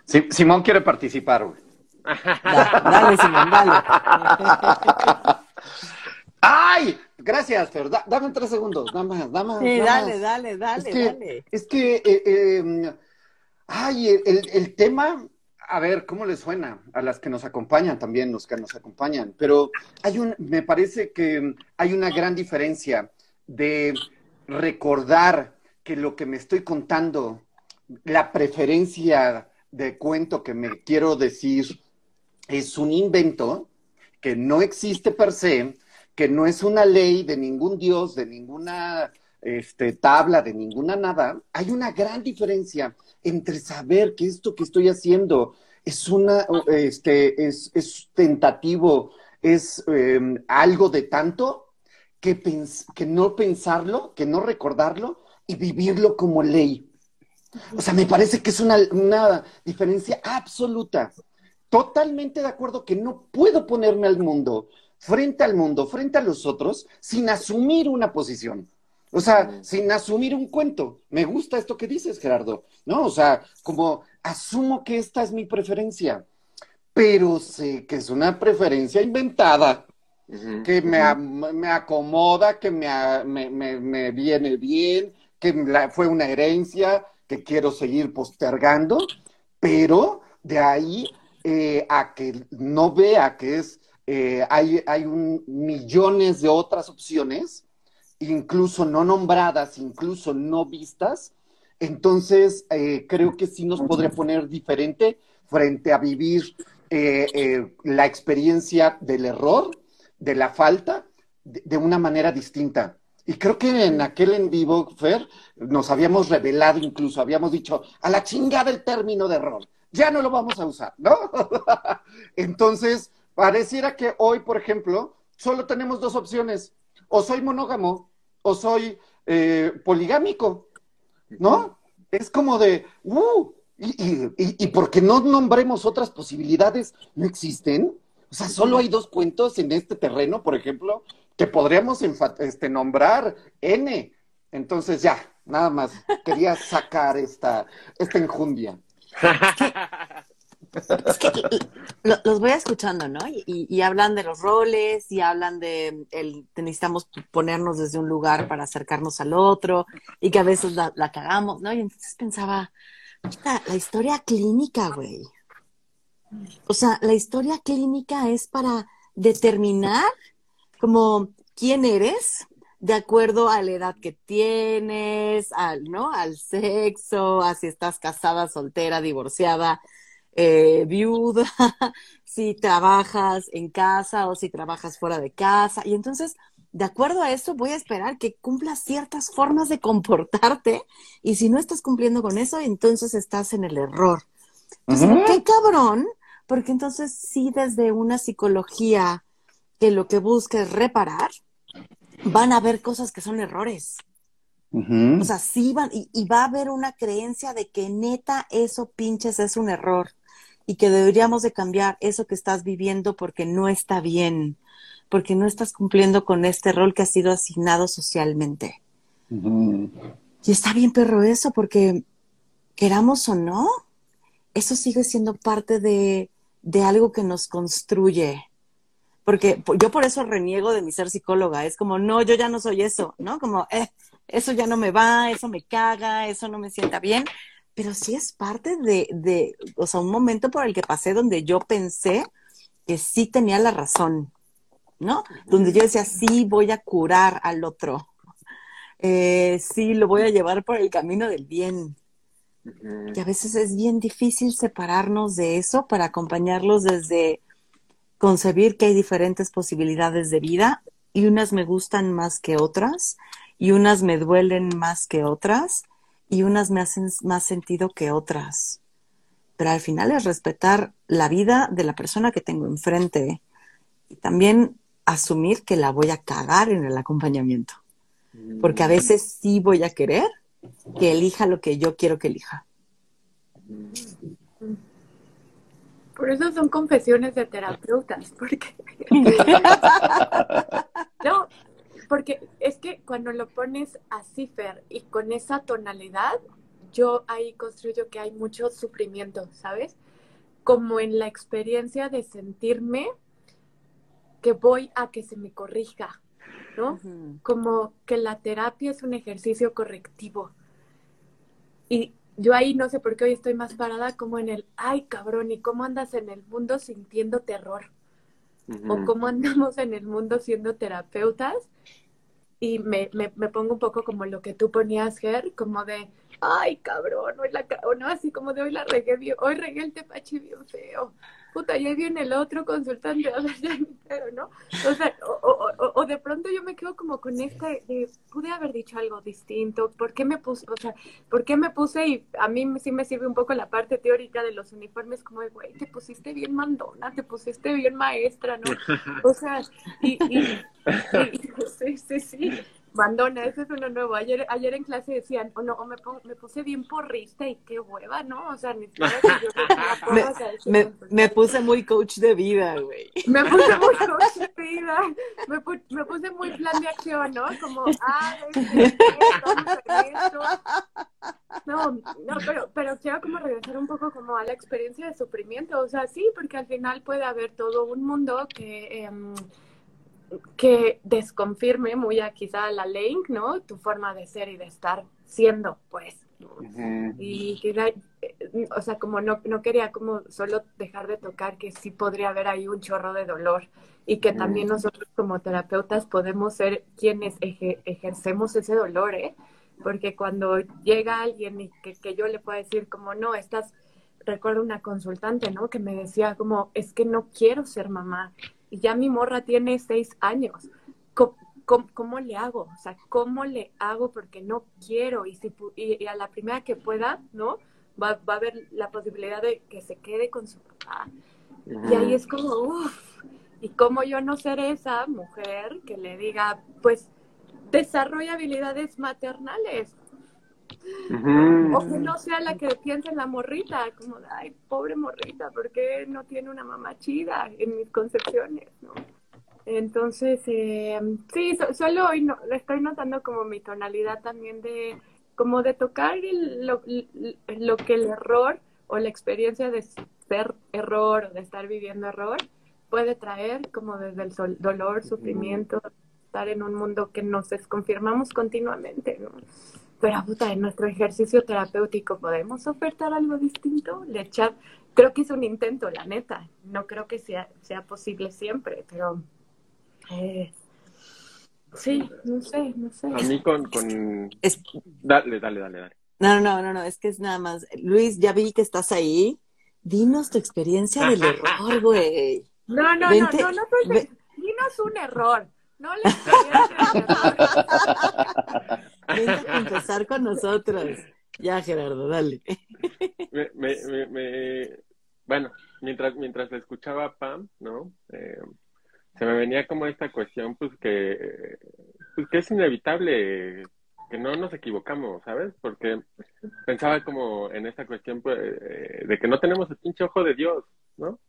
Sí, Simón quiere participar, güey. Da- [LAUGHS] dale, Simón, dale. [LAUGHS] ¡Ay! Gracias, Fer. Da- dame tres segundos. Dame, dame, Sí, dale, dale, dale, es que, dale. Es que, eh, eh, ay, el, el- el tema, a ver, ¿cómo le suena? A las que nos acompañan también, los que nos acompañan. Pero hay un, me parece que hay una gran diferencia de recordar que lo que me estoy contando, la preferencia de cuento que me quiero decir, es un invento que no existe per se, que no es una ley de ningún dios, de ninguna este, tabla, de ninguna nada. Hay una gran diferencia entre saber que esto que estoy haciendo es una, este, es, es tentativo, es eh, algo de tanto que, que no pensarlo, que no recordarlo y vivirlo como ley. O sea, me parece que es una, una diferencia absoluta. Totalmente de acuerdo que no puedo ponerme al mundo, frente al mundo, frente a los otros, sin asumir una posición. O sea, sin asumir un cuento. Me gusta esto que dices, Gerardo. ¿No? O sea, como asumo que esta es mi preferencia, pero sé que es una preferencia inventada que me, acomoda, que me, a- me, me- me viene bien, que la- fue una herencia que quiero seguir postergando, pero de ahí eh, a que no vea que es, eh, hay, hay un- millones de otras opciones, incluso no nombradas, incluso no vistas, entonces eh, creo que sí nos podría poner diferente frente a vivir eh, eh, la experiencia del error, de la falta, de, de una manera distinta. Y creo que en aquel en vivo, Fer, nos habíamos revelado incluso, habíamos dicho, a la chingada el término de error, ya no lo vamos a usar, ¿no? [LAUGHS] Entonces, pareciera que hoy, por ejemplo, solo tenemos dos opciones, o soy monógamo o soy eh, poligámico, ¿no? Es como de, uh, y, y, y, por qué no nombremos otras posibilidades? ¿No existen? O sea, solo hay dos cuentos en este terreno, por ejemplo, que podríamos este, nombrar N. Entonces ya, nada más, quería sacar esta, esta enjundia. [LAUGHS] los voy escuchando, ¿no? Y, hablan de los roles y hablan de el necesitamos ponernos desde un lugar para acercarnos al otro y que a veces la, la cagamos, ¿no? Y entonces pensaba, la historia clínica, güey. O sea, la historia clínica es para determinar como quién eres de acuerdo a la edad que tienes, al, ¿no? Al sexo, a si estás casada, soltera, divorciada, eh, viuda, [LAUGHS] si trabajas en casa o si trabajas fuera de casa. Y entonces, de acuerdo a eso, voy a esperar que cumplas ciertas formas de comportarte. Y si no estás cumpliendo con eso, entonces estás en el error. Entonces, qué cabrón, porque entonces sí desde una psicología que lo que busca es reparar, van a haber cosas que son errores. O sea, sí van, y, y, va a haber una creencia de que neta eso pinches es un error y que deberíamos de cambiar eso que estás viviendo porque no está bien, porque no estás cumpliendo con este rol que ha sido asignado socialmente. Y está bien, perro, eso, porque queramos o no, eso sigue siendo parte de, de algo que nos construye, porque yo por eso reniego de mi ser psicóloga, es como, no, yo ya no soy eso, ¿no? Como, eh, eso ya no me va, eso me caga, eso no me sienta bien, pero sí es parte de, de, o sea, un momento por el que pasé donde yo pensé que sí tenía la razón, ¿no? Donde yo decía, sí, voy a curar al otro, eh, sí, lo voy a llevar por el camino del bien. Y a veces es bien difícil separarnos de eso para acompañarlos desde concebir que hay diferentes posibilidades de vida y unas me gustan más que otras y unas me duelen más que otras y unas me hacen más sentido que otras. Pero al final es respetar la vida de la persona que tengo enfrente y también asumir que la voy a cagar en el acompañamiento. Porque a veces sí voy a querer que elija lo que yo quiero que elija. Por eso son confesiones de terapeutas, porque [LAUGHS] [LAUGHS] no, porque es que cuando lo pones a Fer, y con esa tonalidad, yo ahí construyo que hay mucho sufrimiento, ¿sabes? Como en la experiencia de sentirme que voy a que se me corrija, ¿no? Como que la terapia es un ejercicio correctivo. Y yo ahí no sé por qué hoy estoy más parada como en el, ay cabrón, ¿y cómo andas en el mundo sintiendo terror? O cómo andamos en el mundo siendo terapeutas. Y me, me, me, pongo un poco como lo que tú ponías, Ger, como de, ay cabrón, hoy la, o no, así como de hoy la regué hoy regué el tepache bien feo puta, ya viene el otro consultante, a ver, [LAUGHS] ya ¿no? O sea, o, o, o, de pronto yo me quedo como con este, de, pude haber dicho algo distinto, ¿por qué me puse, o sea, por qué me puse, y a mí sí me sirve un poco la parte teórica de los uniformes, como de, güey, te pusiste bien mandona, te pusiste bien maestra, ¿no? [LAUGHS] O sea, y, y, y sí, sí, sí, Mandona, ese es uno nuevo. Ayer, ayer en clase decían, o no, o me, me puse bien porrista y qué hueva, ¿no? O sea, ni siquiera yo [LAUGHS] me, me, puse muy coach de vida, güey. Me puse muy [LAUGHS] coach de vida. Me, me puse muy plan de acción, ¿no? Como, ah, este, esto, No, no, pero, pero quiero como regresar un poco como a la experiencia de sufrimiento. O sea, sí, porque al final puede haber todo un mundo que... Eh, que desconfirme muy a quizá la ley, ¿no? Tu forma de ser y de estar siendo, pues. Y o sea, como no, no quería como solo dejar de tocar que sí podría haber ahí un chorro de dolor y que también nosotros como terapeutas podemos ser quienes ejercemos ese dolor, ¿eh? Porque cuando llega alguien y que, que yo le pueda decir como, no, estás, recuerdo una consultante, ¿no? Que me decía como, es que no quiero ser mamá, y ya mi morra tiene seis años. ¿cómo, le hago? O sea, ¿cómo le hago? Porque no quiero y, si, y, a la primera que pueda, ¿no? Va, va, a haber la posibilidad de que se quede con su papá. Y ahí es como, uff, y cómo yo no ser esa mujer que le diga, pues, desarrolla habilidades maternales. O que no sea la que piensa en la morrita, como, ay, pobre morrita, ¿por qué no tiene una mamá chida en mis concepciones? ¿no? Entonces, eh, sí, solo hoy no, estoy notando como mi tonalidad también de, como de tocar lo, lo que el error o la experiencia de ser error o de estar viviendo error puede traer como desde el dolor, sufrimiento, estar en un mundo que nos desconfirmamos continuamente, ¿no? Pero puta, en nuestro ejercicio terapéutico podemos ofertar algo distinto, le echar, creo que es un intento, la neta, no creo que sea, sea posible siempre, pero eh, sí, no sé, no sé. A mí con, con... Dale, dale, dale, dale. No, no, no, no, es que es nada más, Luis, ya vi que estás ahí, dinos tu experiencia del error, güey. No, no, no, no, no, pues, dinos un error. No le Vente a empezar con nosotros. Ya, Gerardo, dale. Me, me, me, bueno, mientras, mientras escuchaba Pam, ¿no? Eh, se me venía como esta cuestión, pues que, pues que es inevitable que no nos equivocamos, ¿sabes? Porque pensaba como en esta cuestión pues, eh, de que no tenemos el pinche ojo de Dios, ¿no?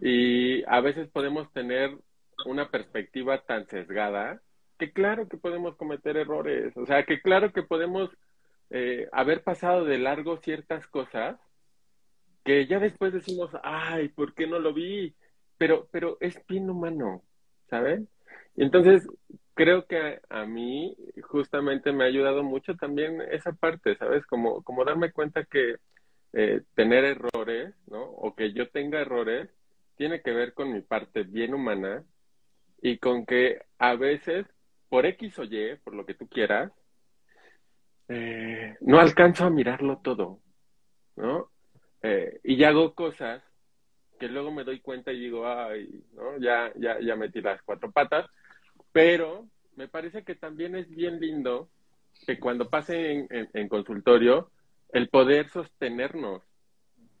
Y a veces podemos tener una perspectiva tan sesgada que claro que podemos cometer errores, o sea, que claro que podemos eh, haber pasado de largo ciertas cosas que ya después decimos, ay, ¿por qué no lo vi? Pero, pero es bien humano, ¿saben? Entonces creo que a, mí justamente me ha ayudado mucho también esa parte, ¿sabes? Como, como darme cuenta que eh, tener errores, ¿no? O que yo tenga errores, tiene que ver con mi parte bien humana y con que a veces, por X o Y, por lo que tú quieras, eh, no alcanzo a mirarlo todo, ¿no? Eh, y hago cosas que luego me doy cuenta y digo, ay, ¿no? Ya, ya, ya metí las cuatro patas, pero me parece que también es bien lindo que cuando pase en, consultorio, el poder sostenernos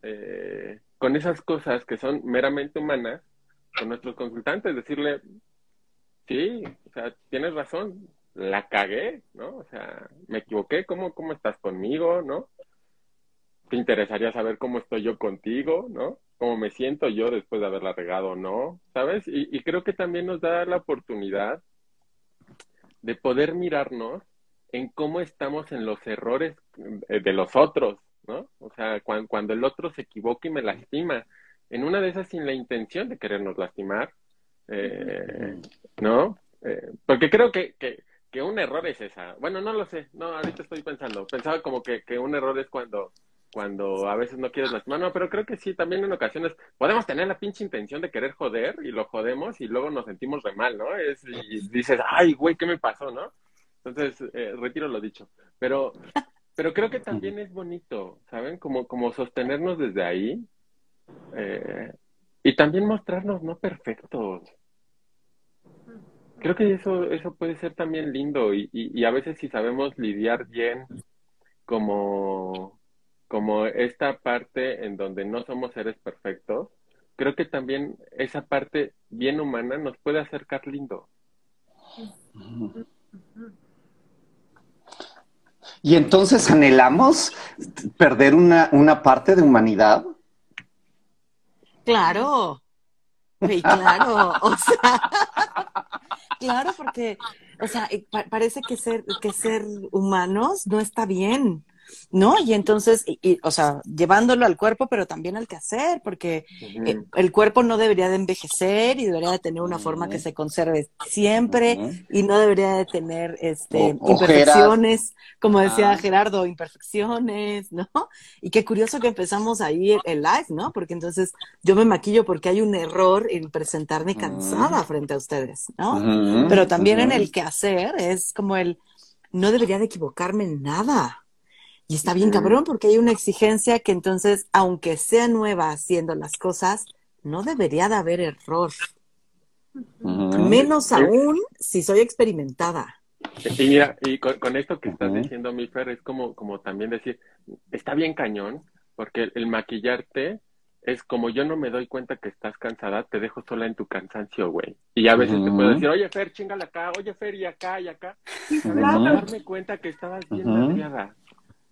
eh, con esas cosas que son meramente humanas, con nuestros consultantes, decirle, Sí, o sea, tienes razón, la cagué, ¿no? O sea, me equivoqué, ¿cómo, cómo estás conmigo, no? ¿Te interesaría saber cómo estoy yo contigo, no? ¿Cómo me siento yo después de haberla regado o no? ¿Sabes? Y, creo que también nos da la oportunidad de poder mirarnos en cómo estamos en los errores de los otros, ¿no? O sea, cuando, cuando el otro se equivoca y me lastima, en una de esas sin la intención de querernos lastimar, eh, ¿No? Eh, porque creo que, que, que, un error es esa. Bueno, no lo sé. No, ahorita estoy pensando. Pensaba como que, que un error es cuando cuando a veces no quieres lastimar. No, pero creo que sí, también en ocasiones podemos tener la pinche intención de querer joder y lo jodemos y luego nos sentimos re mal, ¿no? Es, y dices, ay, güey, ¿qué me pasó, no? Entonces, eh, retiro lo dicho. Pero, pero creo que también es bonito, ¿saben? Como, como sostenernos desde ahí eh, y también mostrarnos no perfectos creo que eso, eso puede ser también lindo y, y, a veces si sabemos lidiar bien como, como esta parte en donde no somos seres perfectos, creo que también esa parte bien humana nos puede acercar lindo. Y entonces anhelamos perder una, una parte de humanidad. Claro, claro, o sea, [LAUGHS] Claro, porque, o sea, parece que ser, que ser humanos no está bien. ¿No? Y entonces, y, o sea, llevándolo al cuerpo, pero también al quehacer, porque eh, el cuerpo no debería de envejecer y debería de tener una forma que se conserve siempre y no debería de tener este, imperfecciones, como decía ah. Gerardo, imperfecciones, ¿no? Y qué curioso que empezamos ahí el, live, ¿no? Porque entonces yo me maquillo porque hay un error en presentarme cansada frente a ustedes, ¿no? Pero también en el quehacer es como el, no debería de equivocarme en nada. Y está bien cabrón porque hay una exigencia que entonces, aunque sea nueva haciendo las cosas, no debería de haber error. Menos aún si soy experimentada. Y mira, y con, esto que estás diciendo, mi Fer, es como, como también decir, está bien cañón, porque el, maquillarte es como yo no me doy cuenta que estás cansada, te dejo sola en tu cansancio, güey. Y a veces te puedo decir, oye, Fer, chingala acá, oye, Fer, y acá, y acá. Y darme cuenta que estabas bien uh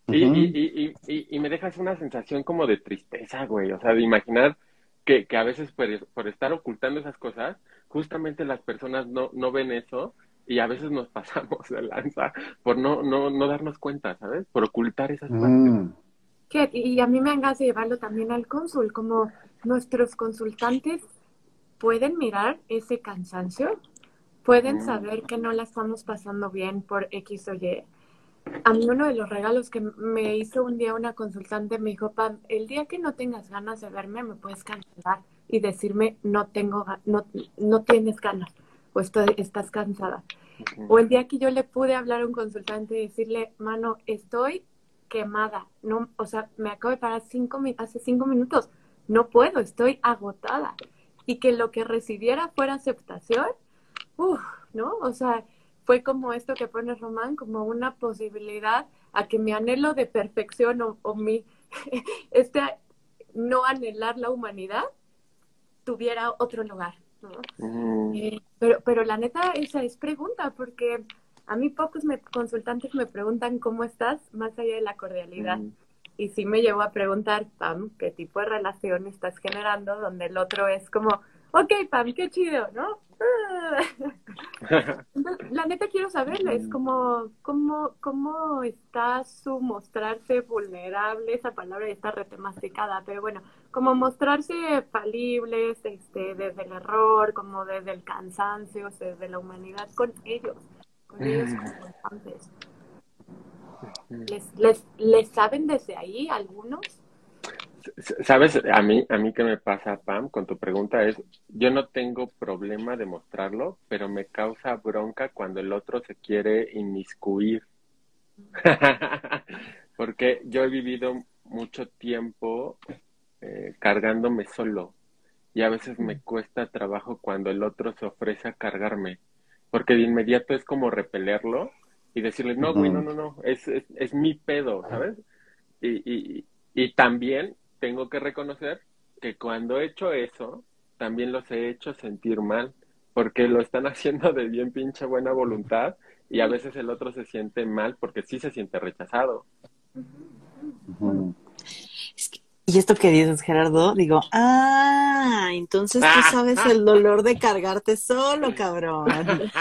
y, y, y, y, me dejas una sensación como de tristeza, güey. O sea, de imaginar que, que a veces por, por, estar ocultando esas cosas, justamente las personas no, no ven eso y a veces nos [LAUGHS] pasamos de lanza por no, no, no darnos cuenta, ¿sabes? Por ocultar esas mm. partes. Y a mí me hagas llevarlo también al cónsul, como nuestros consultantes pueden mirar ese cansancio, pueden mm. saber que no la estamos pasando bien por X o Y, a mí uno de los regalos que me hizo un día una consultante me dijo, Pam, el día que no tengas ganas de verme, me puedes cancelar y decirme, no tengo, no, no tienes ganas o estoy, estás cansada. O el día que yo le pude hablar a un consultante y decirle, mano, estoy quemada, no, o sea, me acabo de parar cinco, hace cinco minutos, no puedo, estoy agotada. Y que lo que recibiera fuera aceptación, uff, ¿no? O sea, fue como esto que pone Román, como una posibilidad a que mi anhelo de perfección o, mi, [LAUGHS] este no anhelar la humanidad tuviera otro lugar. Mm. Eh, pero, pero la neta, esa es pregunta, porque a mí pocos me, consultantes me preguntan cómo estás, más allá de la cordialidad. Mm. Y sí me llevo a preguntar, Pam, qué tipo de relación estás generando, donde el otro es como, ok, Pam, qué chido, ¿no? La neta quiero saberlo, es como, ¿cómo, cómo está su mostrarse vulnerable, esa palabra está retemasticada, pero bueno, como mostrarse falibles, este, desde el error, como desde el cansancio, desde la humanidad con ellos, con ellos como ¿Les, les, ¿Les saben desde ahí algunos? Sabes, a mí, a mí que me pasa, Pam, con tu pregunta es, yo no tengo problema de mostrarlo, pero me causa bronca cuando el otro se quiere inmiscuir. [LAUGHS] Porque yo he vivido mucho tiempo eh, cargándome solo y a veces me cuesta trabajo cuando el otro se ofrece a cargarme, porque de inmediato es como repelerlo y decirle, no, güey, no, no, no, es, es, es mi pedo, ¿sabes? Y, y, y también tengo que reconocer que cuando he hecho eso, también los he hecho sentir mal, porque lo están [LAUGHS] haciendo de bien pinche buena voluntad y a veces el otro se siente mal porque sí se siente rechazado. y esto que dices, Gerardo, digo, ah, entonces tú sabes el dolor de cargarte solo, cabrón. [LAUGHS]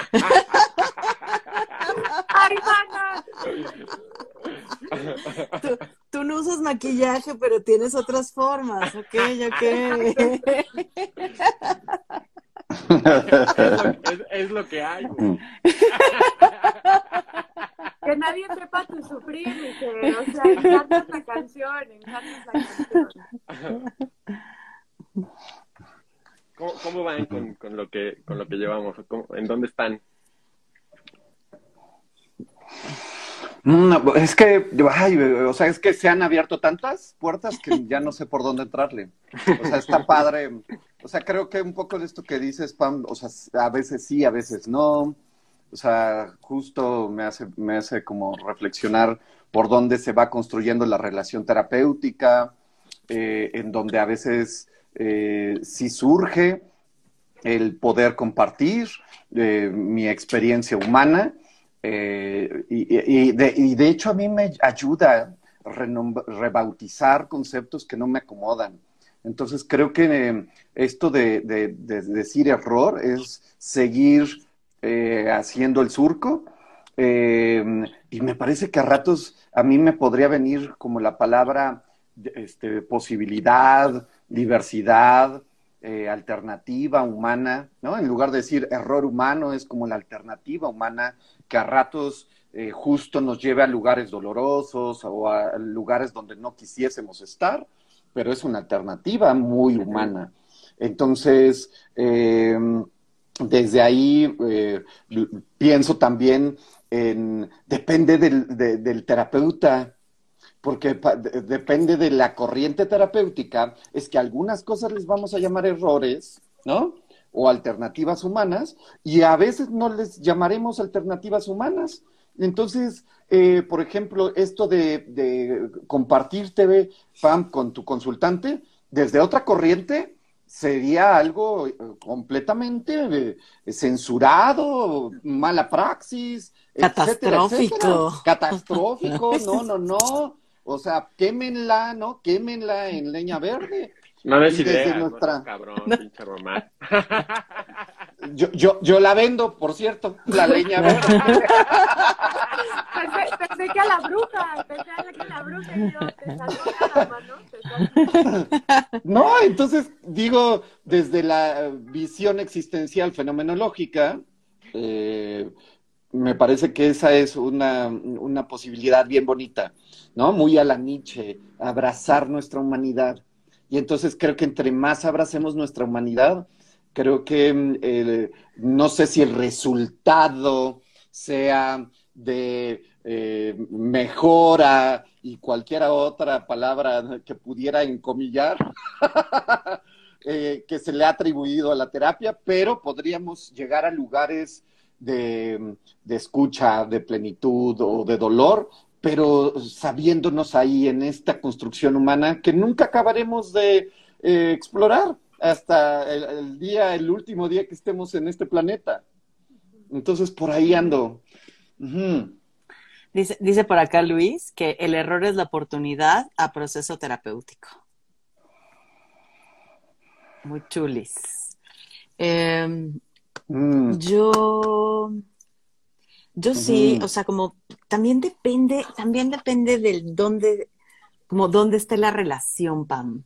[LAUGHS] [LAUGHS] ¡Ay, Tú, no usas maquillaje, pero tienes otras formas, ok, ok. [LAUGHS] es, lo, que hay. Que nadie sepa tu sufrir, que, o sea, encantas la canción, encantas la canción. ¿Cómo, cómo van con, con, lo que, con lo que llevamos? ¿En dónde están? Es que, o sea, es que se han abierto tantas puertas que ya no sé por dónde entrarle. O sea, está padre. O sea, creo que un poco de esto que dices, Pam, o sea, a veces sí, a veces no. O sea, justo me hace, me hace como reflexionar por dónde se va construyendo la relación terapéutica, eh, en donde a veces eh, sí surge el poder compartir eh, mi experiencia humana eh, y, de, hecho a mí me ayuda rebautizar conceptos que no me acomodan. Entonces creo que eh, esto de, decir error es seguir eh, haciendo el surco. y me parece que a ratos a mí me podría venir como la palabra este, posibilidad, diversidad, alternativa humana, ¿no? En lugar de decir error humano, es como la alternativa humana que a ratos eh, justo nos lleve a lugares dolorosos o a lugares donde no quisiésemos estar, pero es una alternativa muy humana. Entonces, em, desde ahí eh, pienso también en, depende del, terapeuta, porque depende de la corriente terapéutica, es que algunas cosas les vamos a llamar errores, ¿no? O alternativas humanas, y a veces no les llamaremos alternativas humanas. Entonces, eh, por ejemplo, esto de, de compartir TV, Pam, con tu consultante, desde otra corriente, sería algo eh, completamente eh, censurado, mala praxis, catastrófico. Catastrófico, no, no, no. O sea, quémenla, ¿no? Quémenla en leña verde. No des idea, nuestra... cabrón, pinche Román. [LAUGHS] Yo, yo, yo la vendo, por cierto, la leña. [LAUGHS] Pensé, pensé, que a la bruja, pensé que a la bruja y yo, te salgo mano, No, entonces digo, desde la visión existencial fenomenológica, eh, me parece que esa es una, una posibilidad bien bonita, ¿no? Muy a la Nietzsche, abrazar nuestra humanidad y entonces creo que entre más abracemos nuestra humanidad, creo que mm, no sé si el resultado sea de eh, mejora y cualquier otra palabra que pudiera encomillar [LAUGHS] eh, que se le ha atribuido a la terapia, pero podríamos llegar a lugares de, de escucha, de plenitud o de dolor pero sabiéndonos ahí en esta construcción humana que nunca acabaremos de eh, explorar hasta el, día, el último día que estemos en este planeta. Entonces, por ahí ando. dice, dice por acá Luis que el error es la oportunidad a proceso terapéutico. Muy chulis. Em, mm. Yo yo sí, o sea, como también depende, también depende del dónde, como dónde esté la relación, Pam.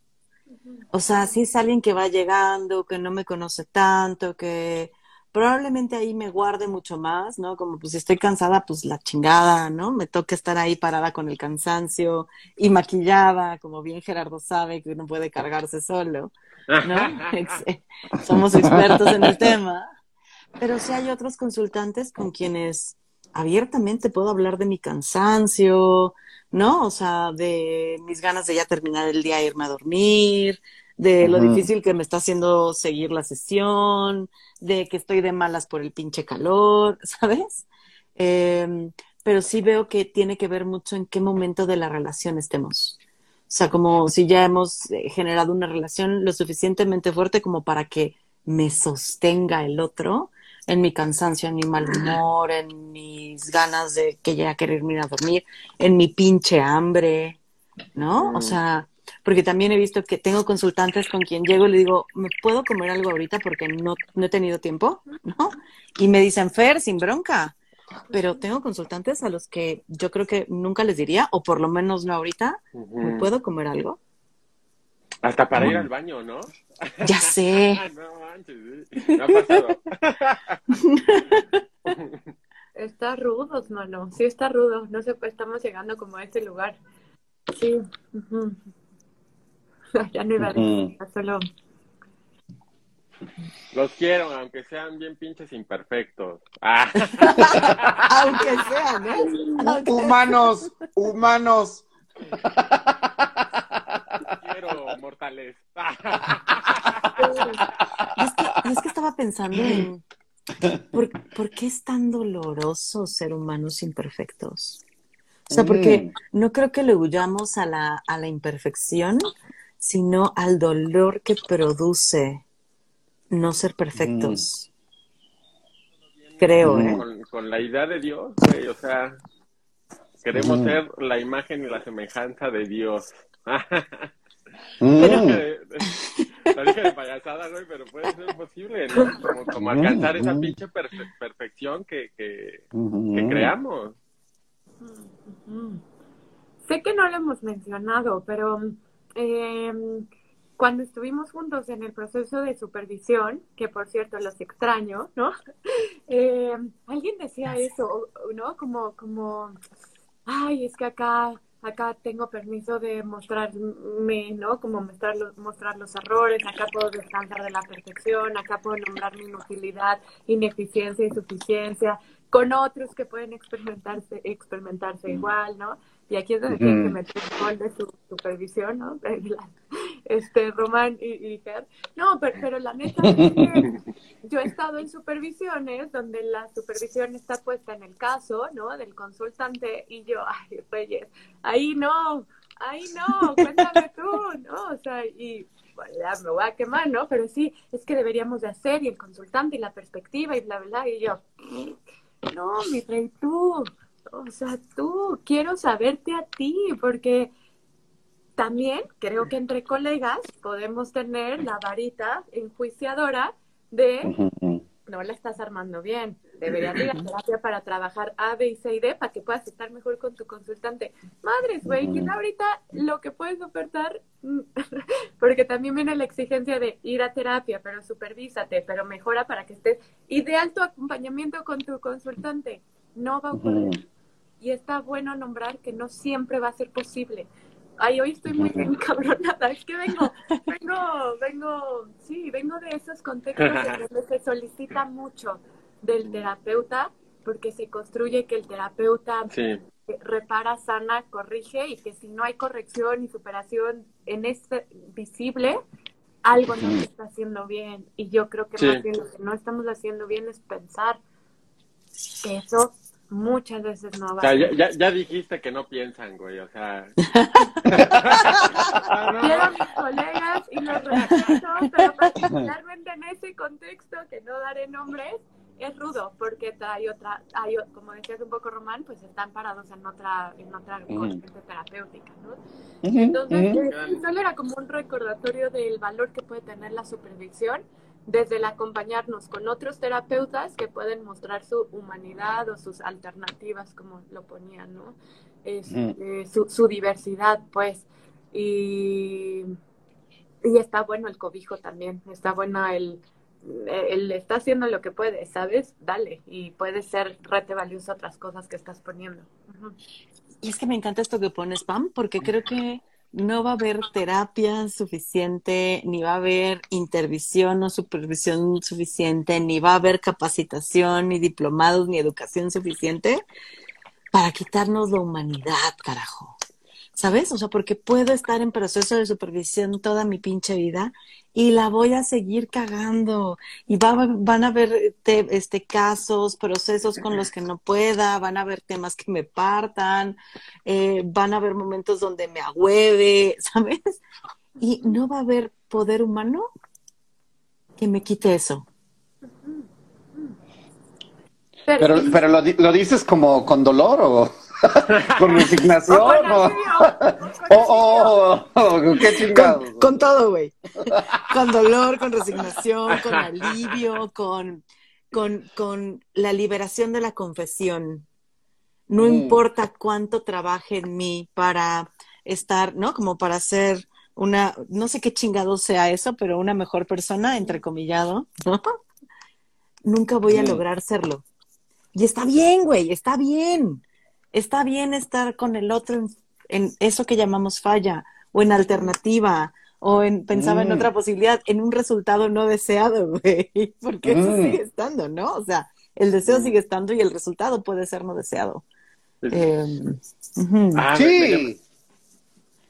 O sea, si es alguien que va llegando, que no me conoce tanto, que probablemente ahí me guarde mucho más, ¿no? Como pues si estoy cansada, pues la chingada, ¿no? Me toca estar ahí parada con el cansancio y maquillada, como bien Gerardo sabe que uno puede cargarse solo, ¿no? [LAUGHS] [LAUGHS] Somos expertos en el tema. Pero sí hay otros consultantes con quienes abiertamente puedo hablar de mi cansancio, ¿no? O sea, de mis ganas de ya terminar el día e irme a dormir, de lo difícil que me está haciendo seguir la sesión, de que estoy de malas por el pinche calor, [LAUGHS] ¿sabes? Em, pero sí veo que tiene que ver mucho en qué momento de la relación estemos. O sea, como si ya hemos eh, generado una relación lo suficientemente fuerte como para que me sostenga el otro, en mi cansancio, en mi mal humor, en mis ganas de que ya querer irme a dormir, en mi pinche hambre, ¿no? O sea, porque también he visto que tengo consultantes con quien llego y le digo, ¿me puedo comer algo ahorita porque no, no he tenido tiempo? ¿No? Y me dicen, Fer, sin bronca. Pero tengo consultantes a los que yo creo que nunca les diría, o por lo menos no ahorita, ¿me puedo comer algo? Hasta para ir al baño, ¿no? Ya sé. [LAUGHS] no, ha pasado. [LAUGHS] Está rudo, mano. Sí, está rudo. No sé, estamos llegando como a este lugar. Sí. [LAUGHS] Ya no iba a decir, solo. Los quiero, aunque sean bien pinches imperfectos. Ah. aunque sean, ¿eh? Humanos, humanos mortales. y, es que, estaba pensando en ¿por, qué es tan doloroso ser humanos imperfectos? O sea, porque mm. no creo que le huyamos a la, a la imperfección, sino al dolor que produce no ser perfectos. Mm. Creo, ¿eh? Con, la idea de Dios, o sea, queremos mm. ser la imagen y la semejanza de Dios. Pero, la dije de payasada, güey, pero puede ser posible, ¿no? Como, alcanzar esa pinche perfección que, que, creamos. Sé que no lo hemos mencionado, pero em, cuando estuvimos juntos en el proceso de supervisión, que por cierto los extraño, ¿no? [LAUGHS] Em, alguien decía eso, ¿no? Como, como, ay, es que acá acá tengo permiso de mostrarme, ¿no? Como mostrar los, mostrar los errores, acá puedo descansar de la perfección, acá puedo nombrar mi inutilidad, ineficiencia, insuficiencia, con otros que pueden experimentarse, experimentarse igual, ¿no? Y aquí es donde tiene que meter el gol de su supervisión, ¿no? [LAUGHS] este, Román y, y Ger. No, pero, pero la neta es que yo he estado en supervisiones donde la supervisión está puesta en el caso, ¿no? Del consultante y yo, ay, Reyes, ahí no, ahí no, cuéntame tú, ¿no? O sea, y me voy a quemar, ¿no? Pero sí, es que deberíamos de hacer y el consultante y la perspectiva y bla, bla, y yo, no, mi rey, tú, o sea, tú, quiero saberte a ti, porque también creo que entre colegas podemos tener la varita enjuiciadora de no la estás armando bien. Deberías ir a terapia para trabajar A, B y C y D para que puedas estar mejor con tu consultante. Madres, güey, quizá ahorita lo que puedes ofertar, [LAUGHS] porque también viene la exigencia de ir a terapia, pero supervísate, pero mejora para que estés ideal tu acompañamiento con tu consultante. No va a ocurrir. Y está bueno nombrar que no siempre va a ser posible. Ay, hoy estoy muy bien cabronada. [LAUGHS] Es que vengo, vengo, vengo, sí, vengo de esos contextos [LAUGHS] donde se solicita mucho del terapeuta porque se construye que el terapeuta repara, sana, corrige y que si no hay corrección y superación en este visible, algo no se está haciendo bien. Y yo creo que más bien lo que no estamos haciendo bien es pensar que eso muchas veces no va. O sea, ya, ya, dijiste que no piensan, güey, o sea. [LAUGHS] Quiero a mis colegas y los respeto, pero particularmente en ese contexto, que no daré nombres, es rudo, porque hay otra, hay, como decías un poco Román, pues están parados en otra, en otra corriente terapéutica, ¿no? Entonces, uh solo era como un recordatorio del valor que puede tener la supervisión desde el acompañarnos con otros terapeutas que pueden mostrar su humanidad o sus alternativas, como lo ponían, ¿no? Eh, su, diversidad, pues. Y, y está bueno el cobijo también, está bueno el, el está haciendo lo que puede, ¿sabes? Dale, y puede ser rete valioso otras cosas que estás poniendo. Y es que me encanta esto que pones, Pam, porque creo que no va a haber terapia suficiente, ni va a haber intervisión o supervisión suficiente, ni va a haber capacitación, ni diplomados, ni educación suficiente para quitarnos la humanidad, carajo. ¿Sabes? O sea, porque puedo estar en proceso de supervisión toda mi pinche vida y la voy a seguir cagando. Y va, van a haber este, casos, procesos con los que no pueda, van a haber temas que me partan, eh, van a haber momentos donde me agüeve, [LAUGHS] ¿sabes? Y no va a haber poder humano que me quite eso. Pero, pero lo, lo dices como con dolor o... [LAUGHS] ¿Con resignación? o, ¿Qué chingados? Con, todo, güey. Con dolor, con resignación, con [LAUGHS] alivio, con, con, con la liberación de la confesión. No mm. importa cuánto trabaje en mí para estar, ¿no? Como para ser una, no sé qué chingado sea eso, pero una mejor persona, entrecomillado, ¿no? Nunca voy a mm. lograr serlo. Y está bien, güey, está bien está bien estar con el otro en, eso que llamamos falla o en alternativa o en pensaba en mm. otra posibilidad, en un resultado no deseado, [LAUGHS] güey, porque eso mm. sigue estando, ¿no? O sea, el deseo mm. sigue estando y el resultado puede ser no deseado. Em, ah, sí.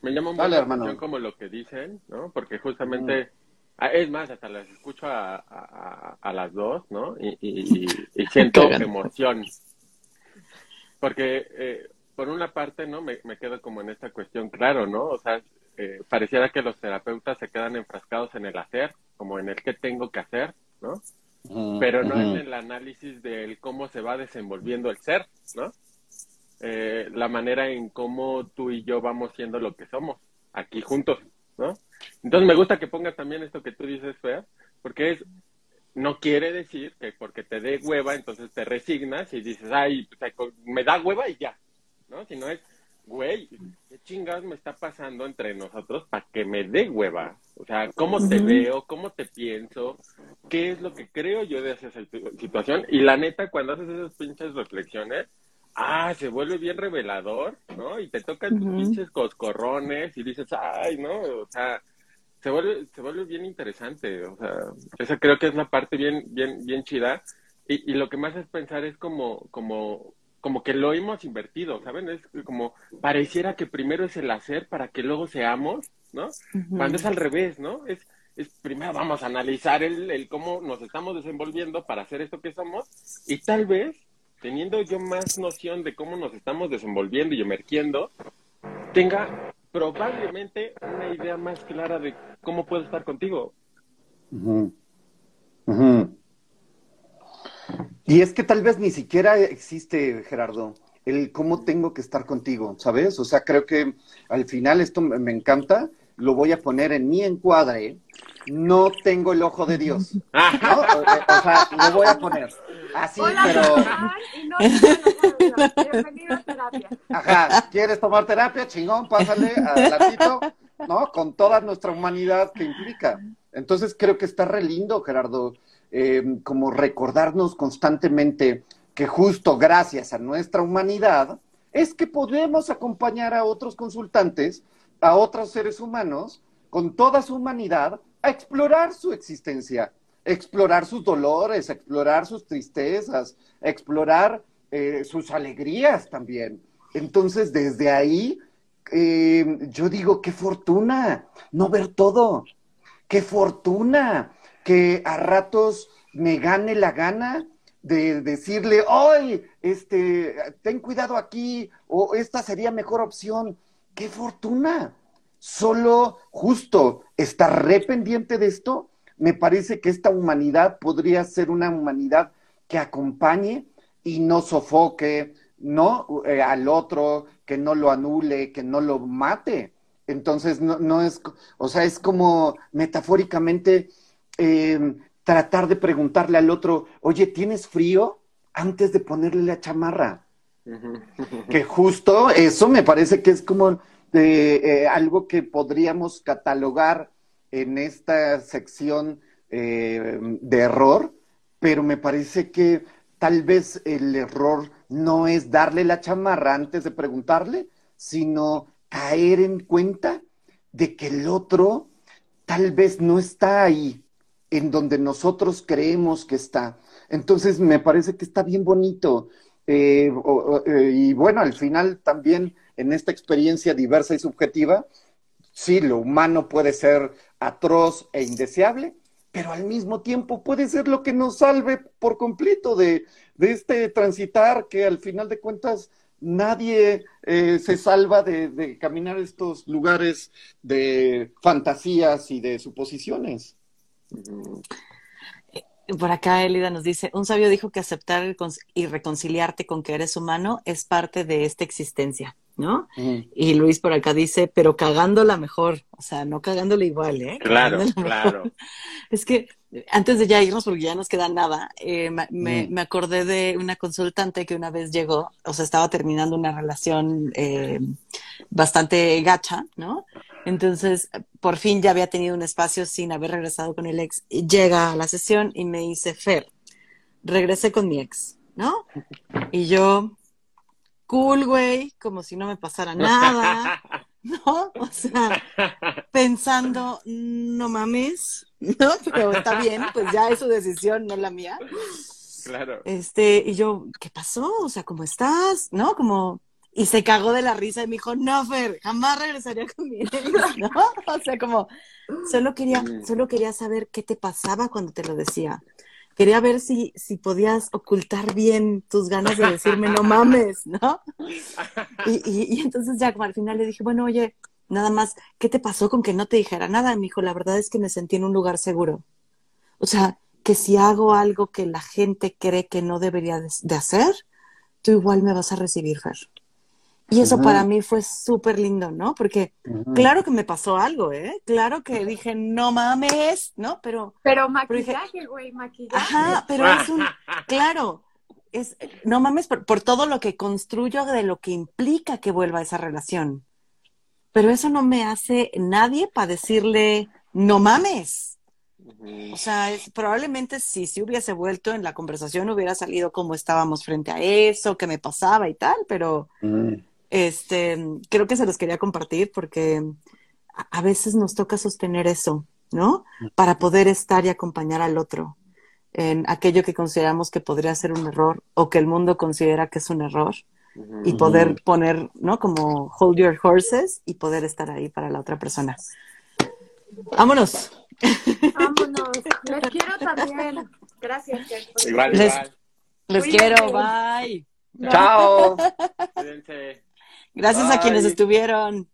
Me llama, un poco como lo que dicen, ¿no? Porque justamente, ah, es más, hasta las escucho a, a, las dos, ¿no? Y, y, y [LAUGHS] siento emoción, porque, eh, por una parte, ¿no? Me, me, quedo como en esta cuestión, claro, ¿no? O sea, eh, pareciera que los terapeutas se quedan enfrascados en el hacer, como en el qué tengo que hacer, ¿no? Pero no en el análisis del cómo se va desenvolviendo el ser, ¿no? Eh, la manera en cómo tú y yo vamos siendo lo que somos, aquí juntos, ¿no? Entonces me gusta que pongas también esto que tú dices, Fea, porque es no quiere decir que porque te dé hueva, entonces te resignas y dices, ay, me da hueva y ya, ¿no? Sino es, güey, ¿qué chingados me está pasando entre nosotros para que me dé hueva? O sea, ¿cómo te veo? ¿Cómo te pienso? ¿Qué es lo que creo yo de esa situación? Y la neta, cuando haces esas pinches reflexiones, ah, se vuelve bien revelador, ¿no? Y te tocan tus pinches coscorrones y dices, ay, ¿no? O sea, se vuelve, se vuelve bien interesante, o sea, esa creo que es la parte bien, bien, bien chida. Y, y lo que más es pensar es como, como, como que lo hemos invertido, ¿saben? Es como pareciera que primero es el hacer para que luego seamos, ¿no? Cuando es al revés, ¿no? Es, es primero vamos a analizar el, el cómo nos estamos desenvolviendo para hacer esto que somos y tal vez teniendo yo más noción de cómo nos estamos desenvolviendo y emergiendo, tenga probablemente una idea más clara de cómo puedo estar contigo. Y es que tal vez ni siquiera existe, Gerardo, el cómo tengo que estar contigo, ¿sabes? O sea, creo que al final esto me encanta, lo voy a poner en mi encuadre, no tengo el ojo de Dios. ¿no? O, sea, lo voy a poner así, pero... Bienvenido a terapia. Ajá, ¿quieres tomar terapia? Chingón, pásale adelantito, ¿no? Con toda nuestra humanidad que implica. Entonces creo que está re lindo, Gerardo, eh, como recordarnos constantemente que justo gracias a nuestra humanidad es que podemos acompañar a otros consultantes, a otros seres humanos, con toda su humanidad, a explorar su existencia, explorar sus dolores, explorar sus tristezas, explorar eh, sus alegrías también. Entonces, desde ahí, eh, yo digo, qué fortuna no ver todo, qué fortuna que a ratos me gane la gana de decirle, ¡ay! Este, ten cuidado aquí, o esta sería mejor opción. ¡Qué fortuna! Solo justo estar re pendiente de esto, me parece que esta humanidad podría ser una humanidad que acompañe y no sofoque, no eh, al otro, que no lo anule, que no lo mate. Entonces, no, no es, o sea, es como metafóricamente em, tratar de preguntarle al otro, oye, ¿tienes frío? Antes de ponerle la chamarra. que justo eso me parece que es como eh, algo que podríamos catalogar en esta sección eh, de error, pero me parece que tal vez el error no es darle la chamarra antes de preguntarle, sino caer en cuenta de que el otro tal vez no está ahí en donde nosotros creemos que está. Entonces me parece que está bien bonito. Eh, y bueno, al final también en esta experiencia diversa y subjetiva, sí, lo humano puede ser atroz e indeseable, pero al mismo tiempo puede ser lo que nos salve por completo de, este transitar que al final de cuentas nadie eh, se salva de, de, caminar estos lugares de fantasías y de suposiciones. Por acá Elida nos dice, un sabio dijo que aceptar y reconciliarte con que eres humano es parte de esta existencia. ¿No? Y Luis por acá dice, pero cagándola mejor, o sea, no cagándola igual, ¿eh? Claro, claro. [LAUGHS] Es que antes de ya irnos, porque ya nos queda nada, eh, me, me, acordé de una consultante que una vez llegó, o sea, estaba terminando una relación eh, bastante gacha, ¿no? Entonces, por fin ya había tenido un espacio sin haber regresado con el ex. Llega a la sesión y me dice, Fer, regresé con mi ex, ¿no? Y yo, cool, güey, como si no me pasara nada, [LAUGHS] ¿no? O sea, pensando, no mames, ¿no? Pero está bien, pues ya es su decisión, no la mía. Claro. Este, y yo, ¿qué pasó? O sea, ¿cómo estás? ¿No? Como, y se cagó de la risa y me dijo, no, Fer, jamás regresaría con mi [LAUGHS] ¿no? O sea, como, solo quería, solo quería saber qué te pasaba cuando te lo decía quería ver si, si podías ocultar bien tus ganas de decirme no mames, ¿no? Y, entonces ya como al final le dije, bueno, oye, nada más, ¿qué te pasó con que no te dijera nada? Me dijo, la verdad es que me sentí en un lugar seguro. O sea, que si hago algo que la gente cree que no debería de, hacer, tú igual me vas a recibir, Fer. Y eso para mí fue súper lindo, ¿no? Porque claro que me pasó algo, ¿eh? Claro que dije, no mames, ¿no? Pero... Pero maquillaje, güey, maquillaje. Ajá, pero es un... [LAUGHS] Claro, es... No mames por, por, todo lo que construyo de lo que implica que vuelva esa relación. Pero eso no me hace nadie para decirle, no mames. O sea, es, probablemente si si hubiese vuelto en la conversación hubiera salido como estábamos frente a eso, que me pasaba y tal, pero este, creo que se los quería compartir porque a veces nos toca sostener eso, ¿no? Para poder estar y acompañar al otro. en aquello que consideramos que podría ser un error o que el mundo considera que es un error y poder poner, ¿no? Como hold your horses y poder estar ahí para la otra persona. Vámonos. Vámonos. [LAUGHS] Les quiero también. Gracias. Igual, Les- igual. Les quiero, bye. Chao. [LAUGHS] Cuídense. Gracias a quienes estuvieron.